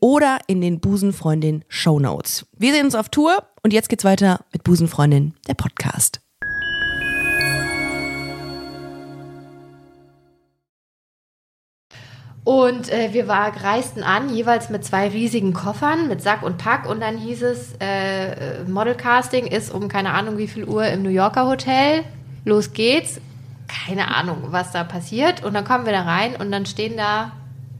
oder in den Busenfreundin Show Notes. Wir sehen uns auf Tour und jetzt geht's weiter mit Busenfreundin, der Podcast. Und äh, wir war, reisten an, jeweils mit zwei riesigen Koffern, mit Sack und Pack. Und dann hieß es, äh, Modelcasting ist um keine Ahnung wie viel Uhr im New Yorker Hotel. Los geht's. Keine Ahnung, was da passiert. Und dann kommen wir da rein und dann stehen da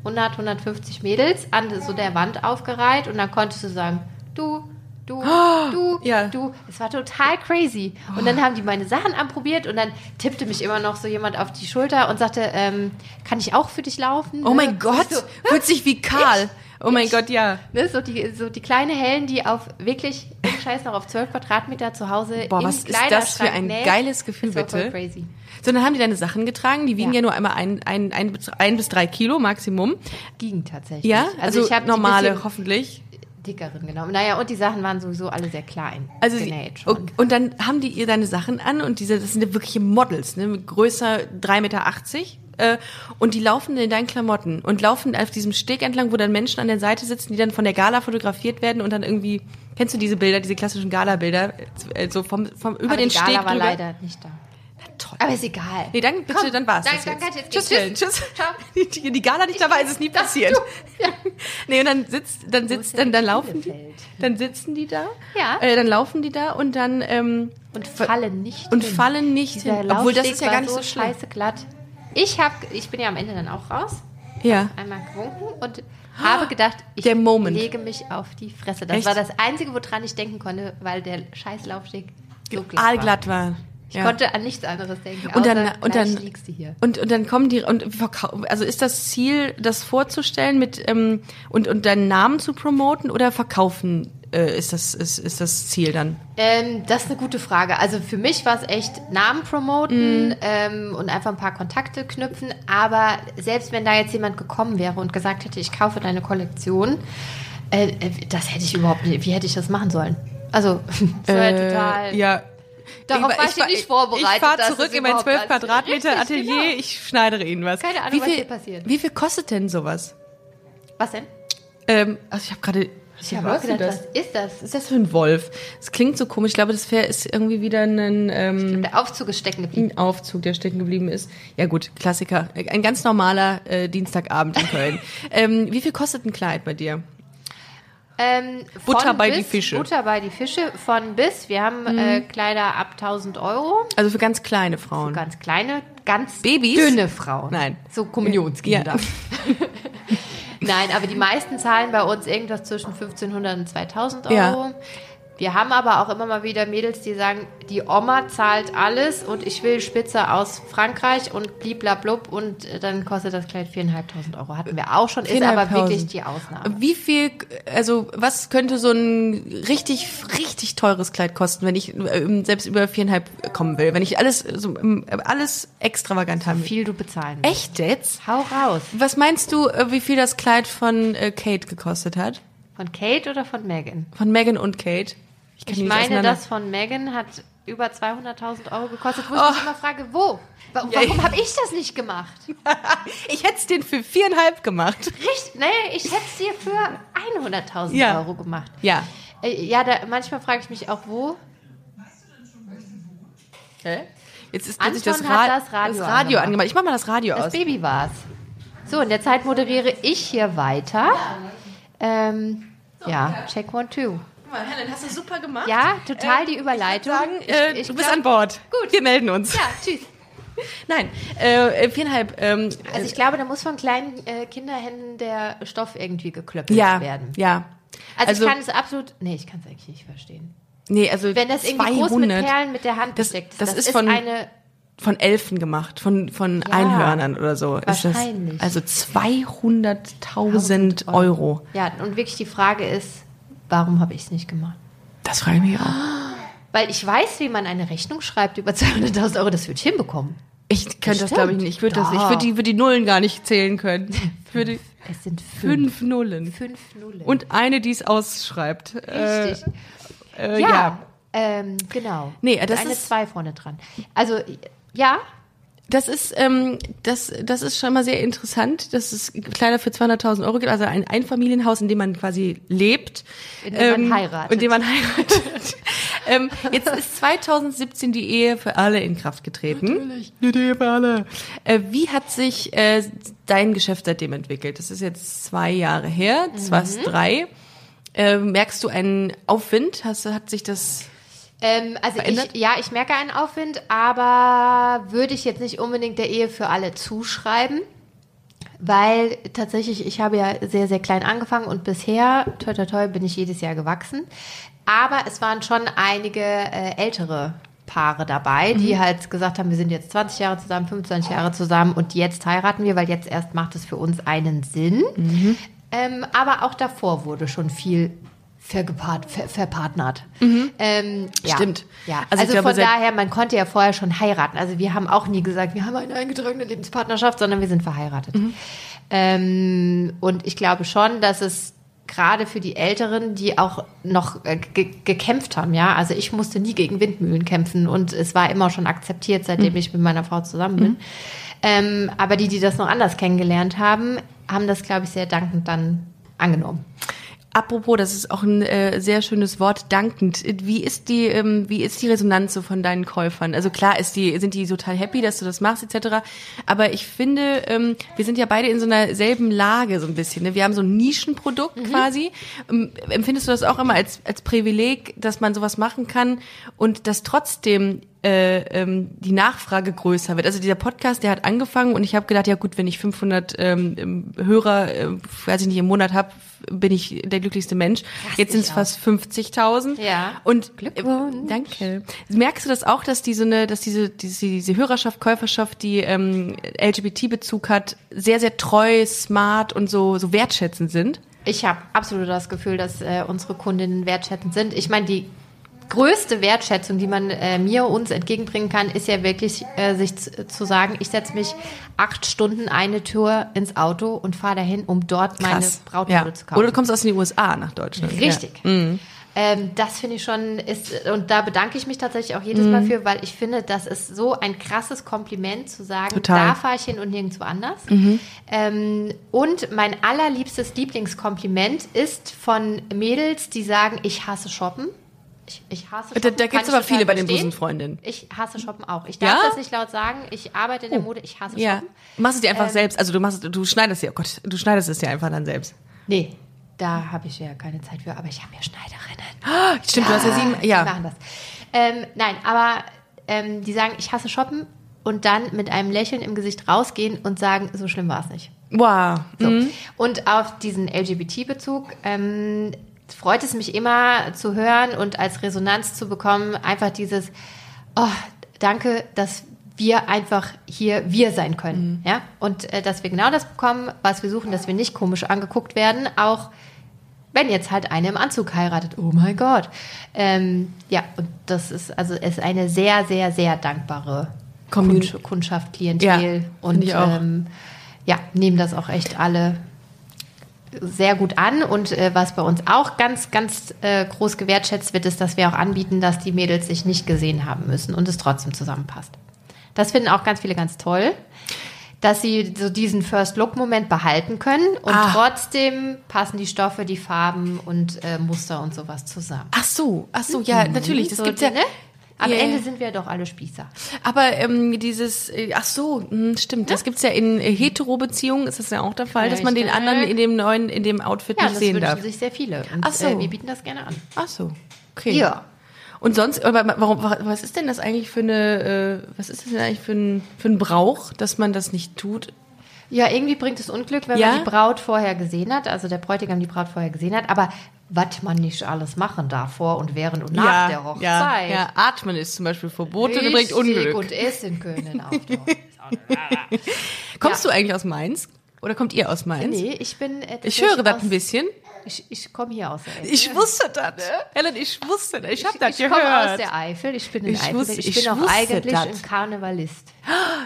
100, 150 Mädels an so der Wand aufgereiht. Und dann konntest du sagen, du, du, du, ja. du. Es war total crazy. Und dann haben die meine Sachen anprobiert und dann tippte mich immer noch so jemand auf die Schulter und sagte, ähm, kann ich auch für dich laufen? Oh mein Gott, So, sich wie Karl. Oh mein Gott, ja. ne, so, die, so die kleine Hellen, die auf wirklich, Scheiß noch auf 12 Quadratmeter zu Hause Boah, was ist das für ein näht. geiles Gefühl, das war voll bitte. crazy. So, dann haben die deine Sachen getragen. Die wiegen ja, Ja. nur einmal ein, ein, ein, bis- ein bis drei Kilo Maximum. Ging tatsächlich. Ja, also, ich habe normale, die hoffentlich. Dickeren genommen. Naja, und die Sachen waren sowieso alle sehr klein. Also genäht schon. und, und dann haben die ihr deine Sachen an und diese, das sind ja wirkliche Models, ne, mit größer 3,80 Meter. Äh, und die laufen in deinen Klamotten und laufen auf diesem Steg entlang, wo dann Menschen an der Seite sitzen, die dann von der Gala fotografiert werden und dann irgendwie, kennst du diese Bilder, diese klassischen Gala-Bilder, äh, so vom, vom über Aber den die Gala Steg war drüber. leider nicht da. Toll. Aber ist egal. Nee, dann bitte, Komm, dann war's dann- das dann jetzt. jetzt Tschüss. Helen, tschüss. Ciao. Die, die Gala nicht dabei, ist es nie passiert. Ja. Nee, und dann sitzt, dann sitzt, dann, dann laufen die, dann sitzen die da, Ja. äh, dann laufen die da und dann, ähm, Und fallen nicht und hin. fallen nicht Dieser hin. Obwohl, das ist ja gar nicht so so scheiße glatt. Ich hab, ich bin ja am Ende dann auch raus, Ja. einmal gewunken und habe gedacht, ich lege mich auf die Fresse. Das Echt? war das Einzige, woran ich denken konnte, weil der scheiß Laufsteg so glatt war. War. Ich ja. konnte an nichts anderes denken. und dann, außer, und dann, liegst du hier. und, und dann kommen die, und verkau- also ist das Ziel, das vorzustellen mit, ähm, und, und deinen Namen zu promoten oder verkaufen, äh, ist das, ist, ist das Ziel dann? Ähm, das ist eine gute Frage. Also für mich war es echt Namen promoten Mhm. ähm, und einfach ein paar Kontakte knüpfen. Aber selbst wenn da jetzt jemand gekommen wäre und gesagt hätte, ich kaufe deine Kollektion, äh, äh, das hätte ich überhaupt nicht. Wie hätte ich das machen sollen? Also, das war ja total. Äh, Ja. Darauf war ich fahr- nicht vorbereitet, Ich fahre zurück in mein überhaupt 12 als- Quadratmeter Atelier, genau. ich schneidere Ihnen was. Keine Ahnung, wie was viel, hier passiert. Wie viel kostet denn sowas? Was denn? Ähm, also ich habe gerade, Ich habe auch gedacht, was ist das? Was ist das für ein Wolf? Das klingt so komisch. Ich glaube, das wär, ist irgendwie wieder ein, ähm, Der Aufzug ist stecken geblieben. ein Aufzug, der stecken geblieben ist. Ja gut, Klassiker. Ein ganz normaler äh, Dienstagabend in Köln. ähm, wie viel kostet ein Kleid bei dir? Ähm, Butter bei bis, die Fische. Mhm. Butter bei die Fische, von bis. Wir haben äh, Kleider ab 1000 Euro. Also für ganz kleine Frauen. Ganz kleine, ganz Babys? dünne Frauen. Nein. So Kommunionskinder. Ja. Nein, aber die meisten zahlen bei uns irgendwas zwischen 1500 und 2000 Euro. Ja. Wir haben aber auch immer mal wieder Mädels, die sagen, die Oma zahlt alles und ich will Spitze aus Frankreich und bliblablub und äh, dann kostet das Kleid 4.500 Euro. Hatten wir auch schon, ist aber 4.500. wirklich die Ausnahme. Wie viel, also was könnte so ein richtig, richtig teures Kleid kosten, wenn ich ähm, selbst über viereinhalb kommen will? Wenn ich alles, so, alles extravagant haben will? Viel du bezahlen musst. Echt jetzt? Hau raus. Was meinst du, äh, wie viel das Kleid von äh, Kate gekostet hat? Von Kate oder von Megan? Von Megan und Kate? Ich nicht meine, das von Megan hat über 200.000 Euro gekostet, wo ich mich immer frage, wo? Ja, Warum ja. habe ich das nicht gemacht? Ich hätte es den für viereinhalb gemacht. Richtig, nee, ich hätte es dir für 100.000 Ja. Euro gemacht. Ja. Äh, Ja, da, manchmal frage ich mich auch, wo? Jetzt ist plötzlich das, Ra das Radio das Radio angemacht. Ich mach mal das Radio Das aus. Baby war's. So, in der Zeit moderiere ich hier weiter. Ähm, ja, check one, two. Guck mal, Helen, hast du super gemacht. Ja, total die Überleitung. Sagen, äh, Ich- ich du bist glaub- an Bord. Gut. Wir melden uns. Ja, tschüss. Nein, äh, viereinhalb. Ähm, Also ich glaube, da muss von kleinen äh, Kinderhänden der Stoff irgendwie geklöppelt ja, werden. ja. Also, ich kann es absolut, nee, ich kann es eigentlich nicht verstehen. nee, also Wenn das irgendwie groß mit 200 Perlen mit der Hand Das- besteckt ist, das das, ist von- eine, von Elfen gemacht, von von Ja, Einhörnern oder so. Ist das, wahrscheinlich. also 200.000 Euro. ja, und wirklich die Frage ist, warum habe ich es nicht gemacht? Das frage ich mich auch. Weil ich weiß, wie man eine Rechnung schreibt über 200.000 Euro, das würde ich hinbekommen. Ich könnte das, Bestimmt. glaube ich, nicht. Ich würde das, ich würde die, würde die Nullen gar nicht zählen können. Würde Es sind fünf. fünf Nullen. Fünf Nullen. Und eine, die es ausschreibt. Richtig. Äh, ja, ja. Ähm, genau. Nee, Und das eine ist- zwei vorne dran. Also, ja, Das ist, ähm, das, das ist schon mal sehr interessant, dass es Kleider für 200.000 Euro gibt. Also ein Einfamilienhaus, in dem man quasi lebt. In dem man Ähm, heiratet. In dem man heiratet. ähm, jetzt ist 2017 die Ehe für alle in Kraft getreten. Natürlich. Die Ehe für alle. Äh, wie hat sich äh, dein Geschäft seitdem entwickelt? Das ist jetzt zwei Jahre her, Mhm. fast drei. Äh, merkst du einen Aufwind? Hast, du- hat sich das Ähm, also Verändert? ich, ja, ich merke einen Aufwind, aber würde ich jetzt nicht unbedingt der Ehe für alle zuschreiben, weil tatsächlich, ich habe ja sehr, sehr klein angefangen und bisher, toi, toi, toi, bin ich jedes Jahr gewachsen. Aber es waren schon einige äh, ältere Paare dabei, die halt gesagt haben, wir sind jetzt 20 Jahre zusammen, 25 Jahre zusammen und jetzt heiraten wir, weil jetzt erst macht es für uns einen Sinn. Ähm, aber auch davor wurde schon viel vergepart, ver, verpartnert. Ähm, ja. Stimmt. Ja. Also Also, glaube, von daher, man konnte ja vorher schon heiraten. Also wir haben auch nie gesagt, wir haben eine eingetragene Lebenspartnerschaft, sondern wir sind verheiratet. Mhm. Ähm, und ich glaube schon, dass es gerade für die Älteren, die auch noch äh, ge gekämpft haben, ja. Also ich musste nie gegen Windmühlen kämpfen und es war immer schon akzeptiert, seitdem Mhm. ich mit meiner Frau zusammen bin. Ähm, aber die, die das noch anders kennengelernt haben, haben das, glaube ich, sehr dankend dann angenommen. Apropos, das ist auch ein äh, sehr schönes Wort, dankend. Wie ist die, ähm, wie ist die Resonanz so von deinen Käufern? Also klar ist die, sind die total happy, dass du das machst etc. Aber ich finde, ähm, wir sind ja beide in so einer selben Lage so ein bisschen. Ne? Wir haben so ein Nischenprodukt quasi. Ähm, empfindest du das auch immer als als Privileg, dass man sowas machen kann und dass trotzdem äh, ähm, die Nachfrage größer wird. Also dieser Podcast, der hat angefangen und ich habe gedacht, ja gut, wenn ich 500 ähm, Hörer, äh, weiß ich nicht, im Monat habe, bin ich der glücklichste Mensch. Jetzt sind es fast 50.000. Ja. Und Glückwunsch. Äh, danke. Merkst du das auch, dass diese, ne, dass diese, diese, diese Hörerschaft, Käuferschaft, die ähm, LGBT-Bezug hat, sehr, sehr treu, smart und so, so wertschätzend sind? Ich habe absolut das Gefühl, dass äh, unsere Kundinnen wertschätzend sind. Ich meine, die größte Wertschätzung, die man äh, mir, uns entgegenbringen kann, ist ja wirklich, äh, sich zu, sagen, ich setze mich acht Stunden eine Tour ins Auto und fahre dahin, um dort meine Brautmode ja. zu kaufen. Oder du kommst aus den USA nach Deutschland. Richtig. Ja. Mhm. Ähm, das finde ich schon, ist, und da bedanke ich mich tatsächlich auch jedes Mal für, weil ich finde, das ist so ein krasses Kompliment zu sagen, Total. Mhm. da fahre ich hin und nirgendwo anders. Ähm, und mein allerliebstes Lieblingskompliment ist von Mädels, die sagen, ich hasse Shoppen. Ich, ich hasse Da, Shoppen. da kann gibt's ich aber viele bei den. Busenfreundinnen. Ich hasse Shoppen auch. Ich darf Ja? das nicht laut sagen. Ich arbeite in der Mode, ich hasse Ja. Shoppen. Machst es dir Ähm, einfach selbst. Also du machst, du schneidest ja, oh Gott, du schneidest es ja einfach dann selbst. Nee, da habe ich ja keine Zeit für, aber ich habe ja Schneiderinnen. Stimmt, du hast ja sieben, Die ja. machen das. Ähm, nein, aber ähm, die sagen, ich hasse Shoppen und dann mit einem Lächeln im Gesicht rausgehen und sagen, so schlimm war es nicht. Wow. So. Mhm. Und auf diesen LGBT-Bezug ähm, freut es mich immer zu hören und als Resonanz zu bekommen, einfach dieses, oh, danke, dass wir einfach hier wir sein können. Ja? Und äh, dass wir genau das bekommen, was wir suchen, dass wir nicht komisch angeguckt werden, auch wenn jetzt halt eine im Anzug heiratet. Oh mein Gott. Ähm, ja, und das ist also es ist eine sehr, sehr, sehr dankbare. Kund Kundschaft, Klientel. Ja, und. Ähm, ja, nehmen das auch echt alle sehr gut an. Und äh, was bei uns auch ganz, ganz äh, groß gewertschätzt wird, ist, dass wir auch anbieten, dass die Mädels sich nicht gesehen haben müssen und es trotzdem zusammenpasst. Das finden auch ganz viele ganz toll, dass sie so diesen First-Look-Moment behalten können und Ah. trotzdem passen die Stoffe, die Farben und äh, Muster und sowas zusammen. Ach so, ach so, ja, natürlich, das So, gibt's ja. ne? Am Ja. Ende sind wir doch alle Spießer. Aber ähm, dieses, äh, ach so, mh, stimmt, das gibt's ja in äh, Hetero-Beziehungen, ist das ja auch der Fall, dass man den anderen in dem neuen, in dem Outfit Ja, nicht das sehen wünschen darf. sich sehr viele. Und Ach so. äh, wir bieten das gerne an. Ach so, okay. Ja. Und sonst, aber warum, was ist denn das eigentlich für eine, äh, was ist das denn eigentlich für ein, für ein Brauch, dass man das nicht tut? Ja, irgendwie bringt es Unglück, wenn Ja? man die Braut vorher gesehen hat, also der Bräutigam die Braut vorher gesehen hat, aber was man nicht alles machen darf vor und während und nach der Hochzeit. Ja, ja, atmen ist zum Beispiel verboten und bringt Unglück. und essen können auch. Kommst Ja. du eigentlich aus Mainz? Oder kommt ihr aus Mainz? nee, ich bin. Äh, Ich höre das ein bisschen. Ich, ich komme hier aus der Eifel. Ich wusste das. Helen, ich wusste das. Ich habe das ich komme aus gehört. der Eifel, ich bin in Ich Eifel. wusste- ich ich bin auch eigentlich das. ein Karnevalist.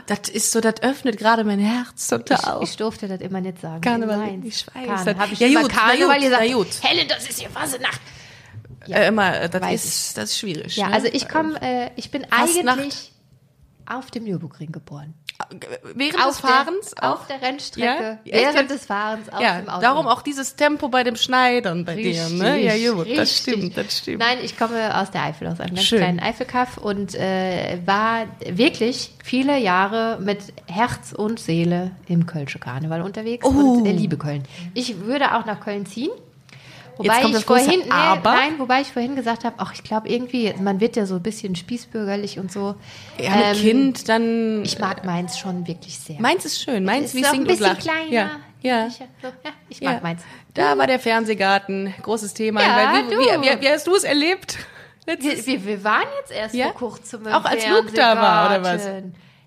Das ist so, das öffnet gerade mein Herz total. Ich, ich durfte das immer nicht sagen. Karneval, Nein, ich weiß Karneval. das. Habe ich Ja, immer gut, Karneval gut, gesagt. gut. Helen, das ist hier Fasenacht. äh, immer, das ist, das ist schwierig. Ja, ne? also ich komme, äh, ich bin Fastnacht. eigentlich auf dem Nürburgring geboren. Während des Auf Fahrens der, auf der Rennstrecke, Ja? Während des Fahrens auf ja, dem Auto. darum auch dieses Tempo bei dem Schneidern bei dir, ne? Ja, gut, das richtig. stimmt, das stimmt. Nein, ich komme aus der Eifel, aus einem ganz Schön. kleinen Eifelkaff und äh, war wirklich viele Jahre mit Herz und Seele im Kölsche Karneval unterwegs Oh. und äh, liebe Köln. Ich würde auch nach Köln ziehen. Wobei kommt ich das große vorhin, nee, Aber. nein, wobei ich vorhin gesagt habe, ach, ich glaube irgendwie, man wird ja so ein bisschen spießbürgerlich und so. Ja, Ähm, Kind, dann. Ich mag Mainz schon wirklich sehr. Meins ist schön. Meins ist wie auch ein singt und bisschen lacht. kleiner. Ja, ja. Ich, so, ja, ich mag ja. Mainz. Da war der Fernsehgarten, großes Thema. Ja, Weil, wie, du. wie, wie, wie hast du es erlebt? Wir, wir, wir waren jetzt erst Ja? vor kurzem im Auch als Luke da war, oder was?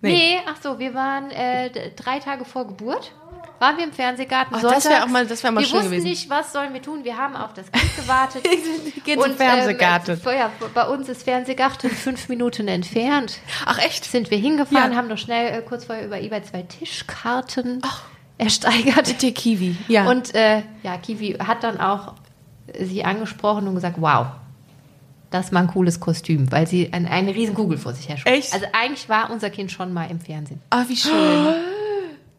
Nee. Nee. ach so, wir waren äh, drei Tage vor Geburt. Waren wir im Fernsehgarten Ach, das wär sonntags. auch mal- das wär mal wir schön wussten gewesen. nicht, was sollen wir tun. Wir haben auf das Kind gewartet. Wir gehen zum Und, Fernsehgarten. Ähm, ja, bei uns ist Fernsehgarten fünf Minuten entfernt. Ach echt? Sind wir hingefahren, Ja. haben noch schnell äh, kurz vorher über eBay zwei Tischkarten ersteigert. Bitte Kiwi. Ja. Und äh, ja, Kiwi hat dann auch sie angesprochen und gesagt, wow, das war ein cooles Kostüm, weil sie ein, eine riesen Kugel vor sich her schob. Echt? Also eigentlich war unser Kind schon mal im Fernsehen. ah, wie schön.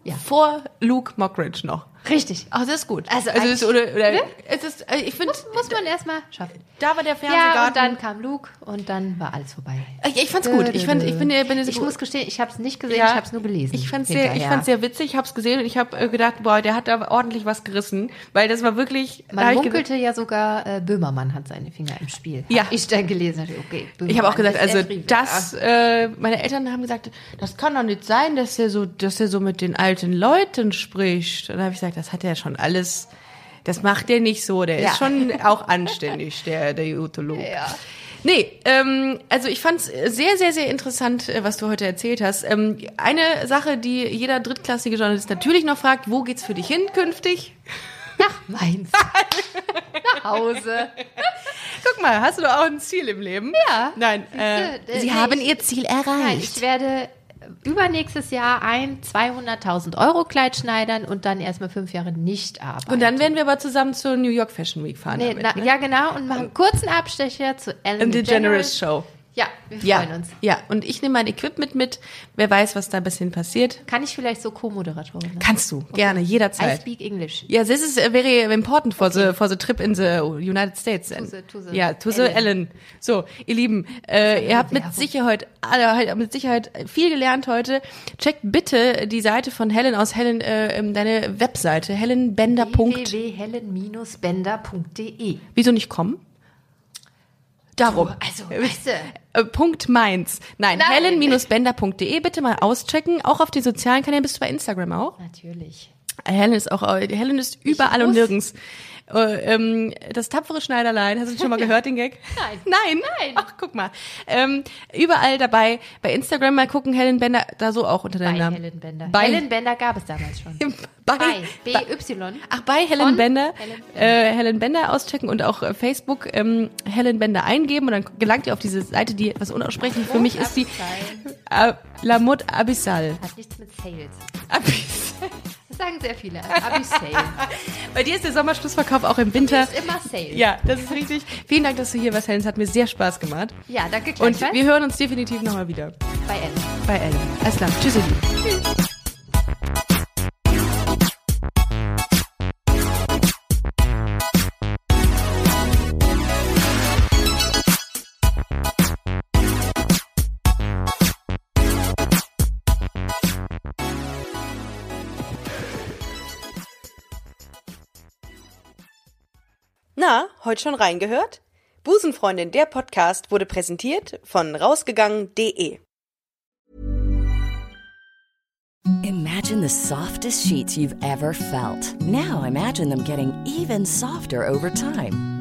Ja. Vor Luke Mockridge noch. Richtig. Ach, das ist gut. Also es ist, oder, oder, Ne? es ist, äh, ich finde, Muss man erstmal schaffen. da war der Ja, Fernsehgarten. und dann kam Luke und dann war alles vorbei. ich, ich fand's gut. Ich, fand, ich finde, bin ich muss gestehen, ich habe es nicht gesehen, Ja. ich habe es nur gelesen. Ich fand's sehr, ich fand's sehr witzig, ich hab's gesehen und ich habe äh, gedacht, boah, der hat da ordentlich was gerissen, weil das war wirklich. Man munkelte ja sogar, äh, Böhmermann hat seine Finger im Spiel. Ja. Hab Ich dann gelesen, okay. Ich habe auch Böhmermann gesagt, also das, äh, meine Eltern haben gesagt, das kann doch nicht sein, dass er so, dass er so mit den alten Leuten spricht. Und dann habe ich gesagt, das hat er schon alles, das macht er nicht so, der Ja. ist schon auch anständig, der, der Jutolo. Ja. Nee, ähm, also ich fand's sehr, sehr, sehr interessant, äh, was du heute erzählt hast. Ähm, eine Sache, die jeder drittklassige Journalist natürlich noch fragt, wo geht's für dich hin künftig? Nach Mainz. Nach Hause. Guck mal, hast du doch auch ein Ziel im Leben? Ja. Nein, äh, Sie nee, haben ich- Ihr Ziel Nein, erreicht. ich werde übernächstes Jahr ein 200.000 Euro Kleid schneidern und dann erstmal fünf Jahre nicht arbeiten. Und dann werden wir aber zusammen zur New York Fashion Week fahren. Nee, damit, na, ne? Ja, genau. Und machen einen kurzen Abstecher zu Ellen In the Generous DeGeneres. Show. Ja, wir Ja, freuen uns. ja, und ich nehme mein Equipment mit. Wer weiß, was da ein bisschen passiert. Kann ich vielleicht so Co-Moderatorin sein? Kannst du, gerne, I jederzeit. speak English. Ja, this is very important for the for the trip in the United States. To the- to the ja, to the Ellen. Ellen. So, ihr Lieben, äh, ihr habt mit. Sicherheit, alle, mit Sicherheit viel gelernt heute. Checkt bitte die Seite von Helen aus Helen, äh, ähm, deine Webseite helenbender. www.helen-bender.de Wieso nicht kommen? Darum. Also, weißt du, Äh, Punkt Mainz. Nein, Nein. helen-bender.de bitte mal auschecken. Auch auf den sozialen Kanälen. Bist du bei Instagram auch? natürlich. Helen ist auch, äh, Helen ist überall und nirgends. Äh, ähm, das tapfere Schneiderlein, hast du schon mal gehört, den Gag? Nein. Nein? Nein. Ach, guck mal. Ähm, überall dabei. Bei Instagram mal gucken, Helen Bender, da so auch unter Bei deinem Namen. Helen Bender. Bei, Helen Bender gab es damals schon. bei, Bei bei, BY. Ach, bei Helen Bender, Helen äh, Helen Bender auschecken und auch äh, Facebook ähm, Helen Bender eingeben und dann gelangt ihr auf diese Seite, die etwas unaussprechlich für mich ist, die äh, La Mode Abyssal. Hat nichts mit Sales. Abyssal. Sagen sehr viele. Abi Sale. Bei dir ist der Sommerschlussverkauf auch im Winter. Ist immer Sale. Ja, das ist richtig. Vielen Dank, dass du hier warst, Helen. Es hat mir sehr Spaß gemacht. Ja, danke Und wir hören uns definitiv nochmal wieder bei Ellen. bei Ellen. Alles klar. Tschüss. Heute schon reingehört? Busenfreundin, der Podcast wurde präsentiert von rausgegangen.de. Imagine the softest sheets you've ever felt. Now imagine them getting even softer over time.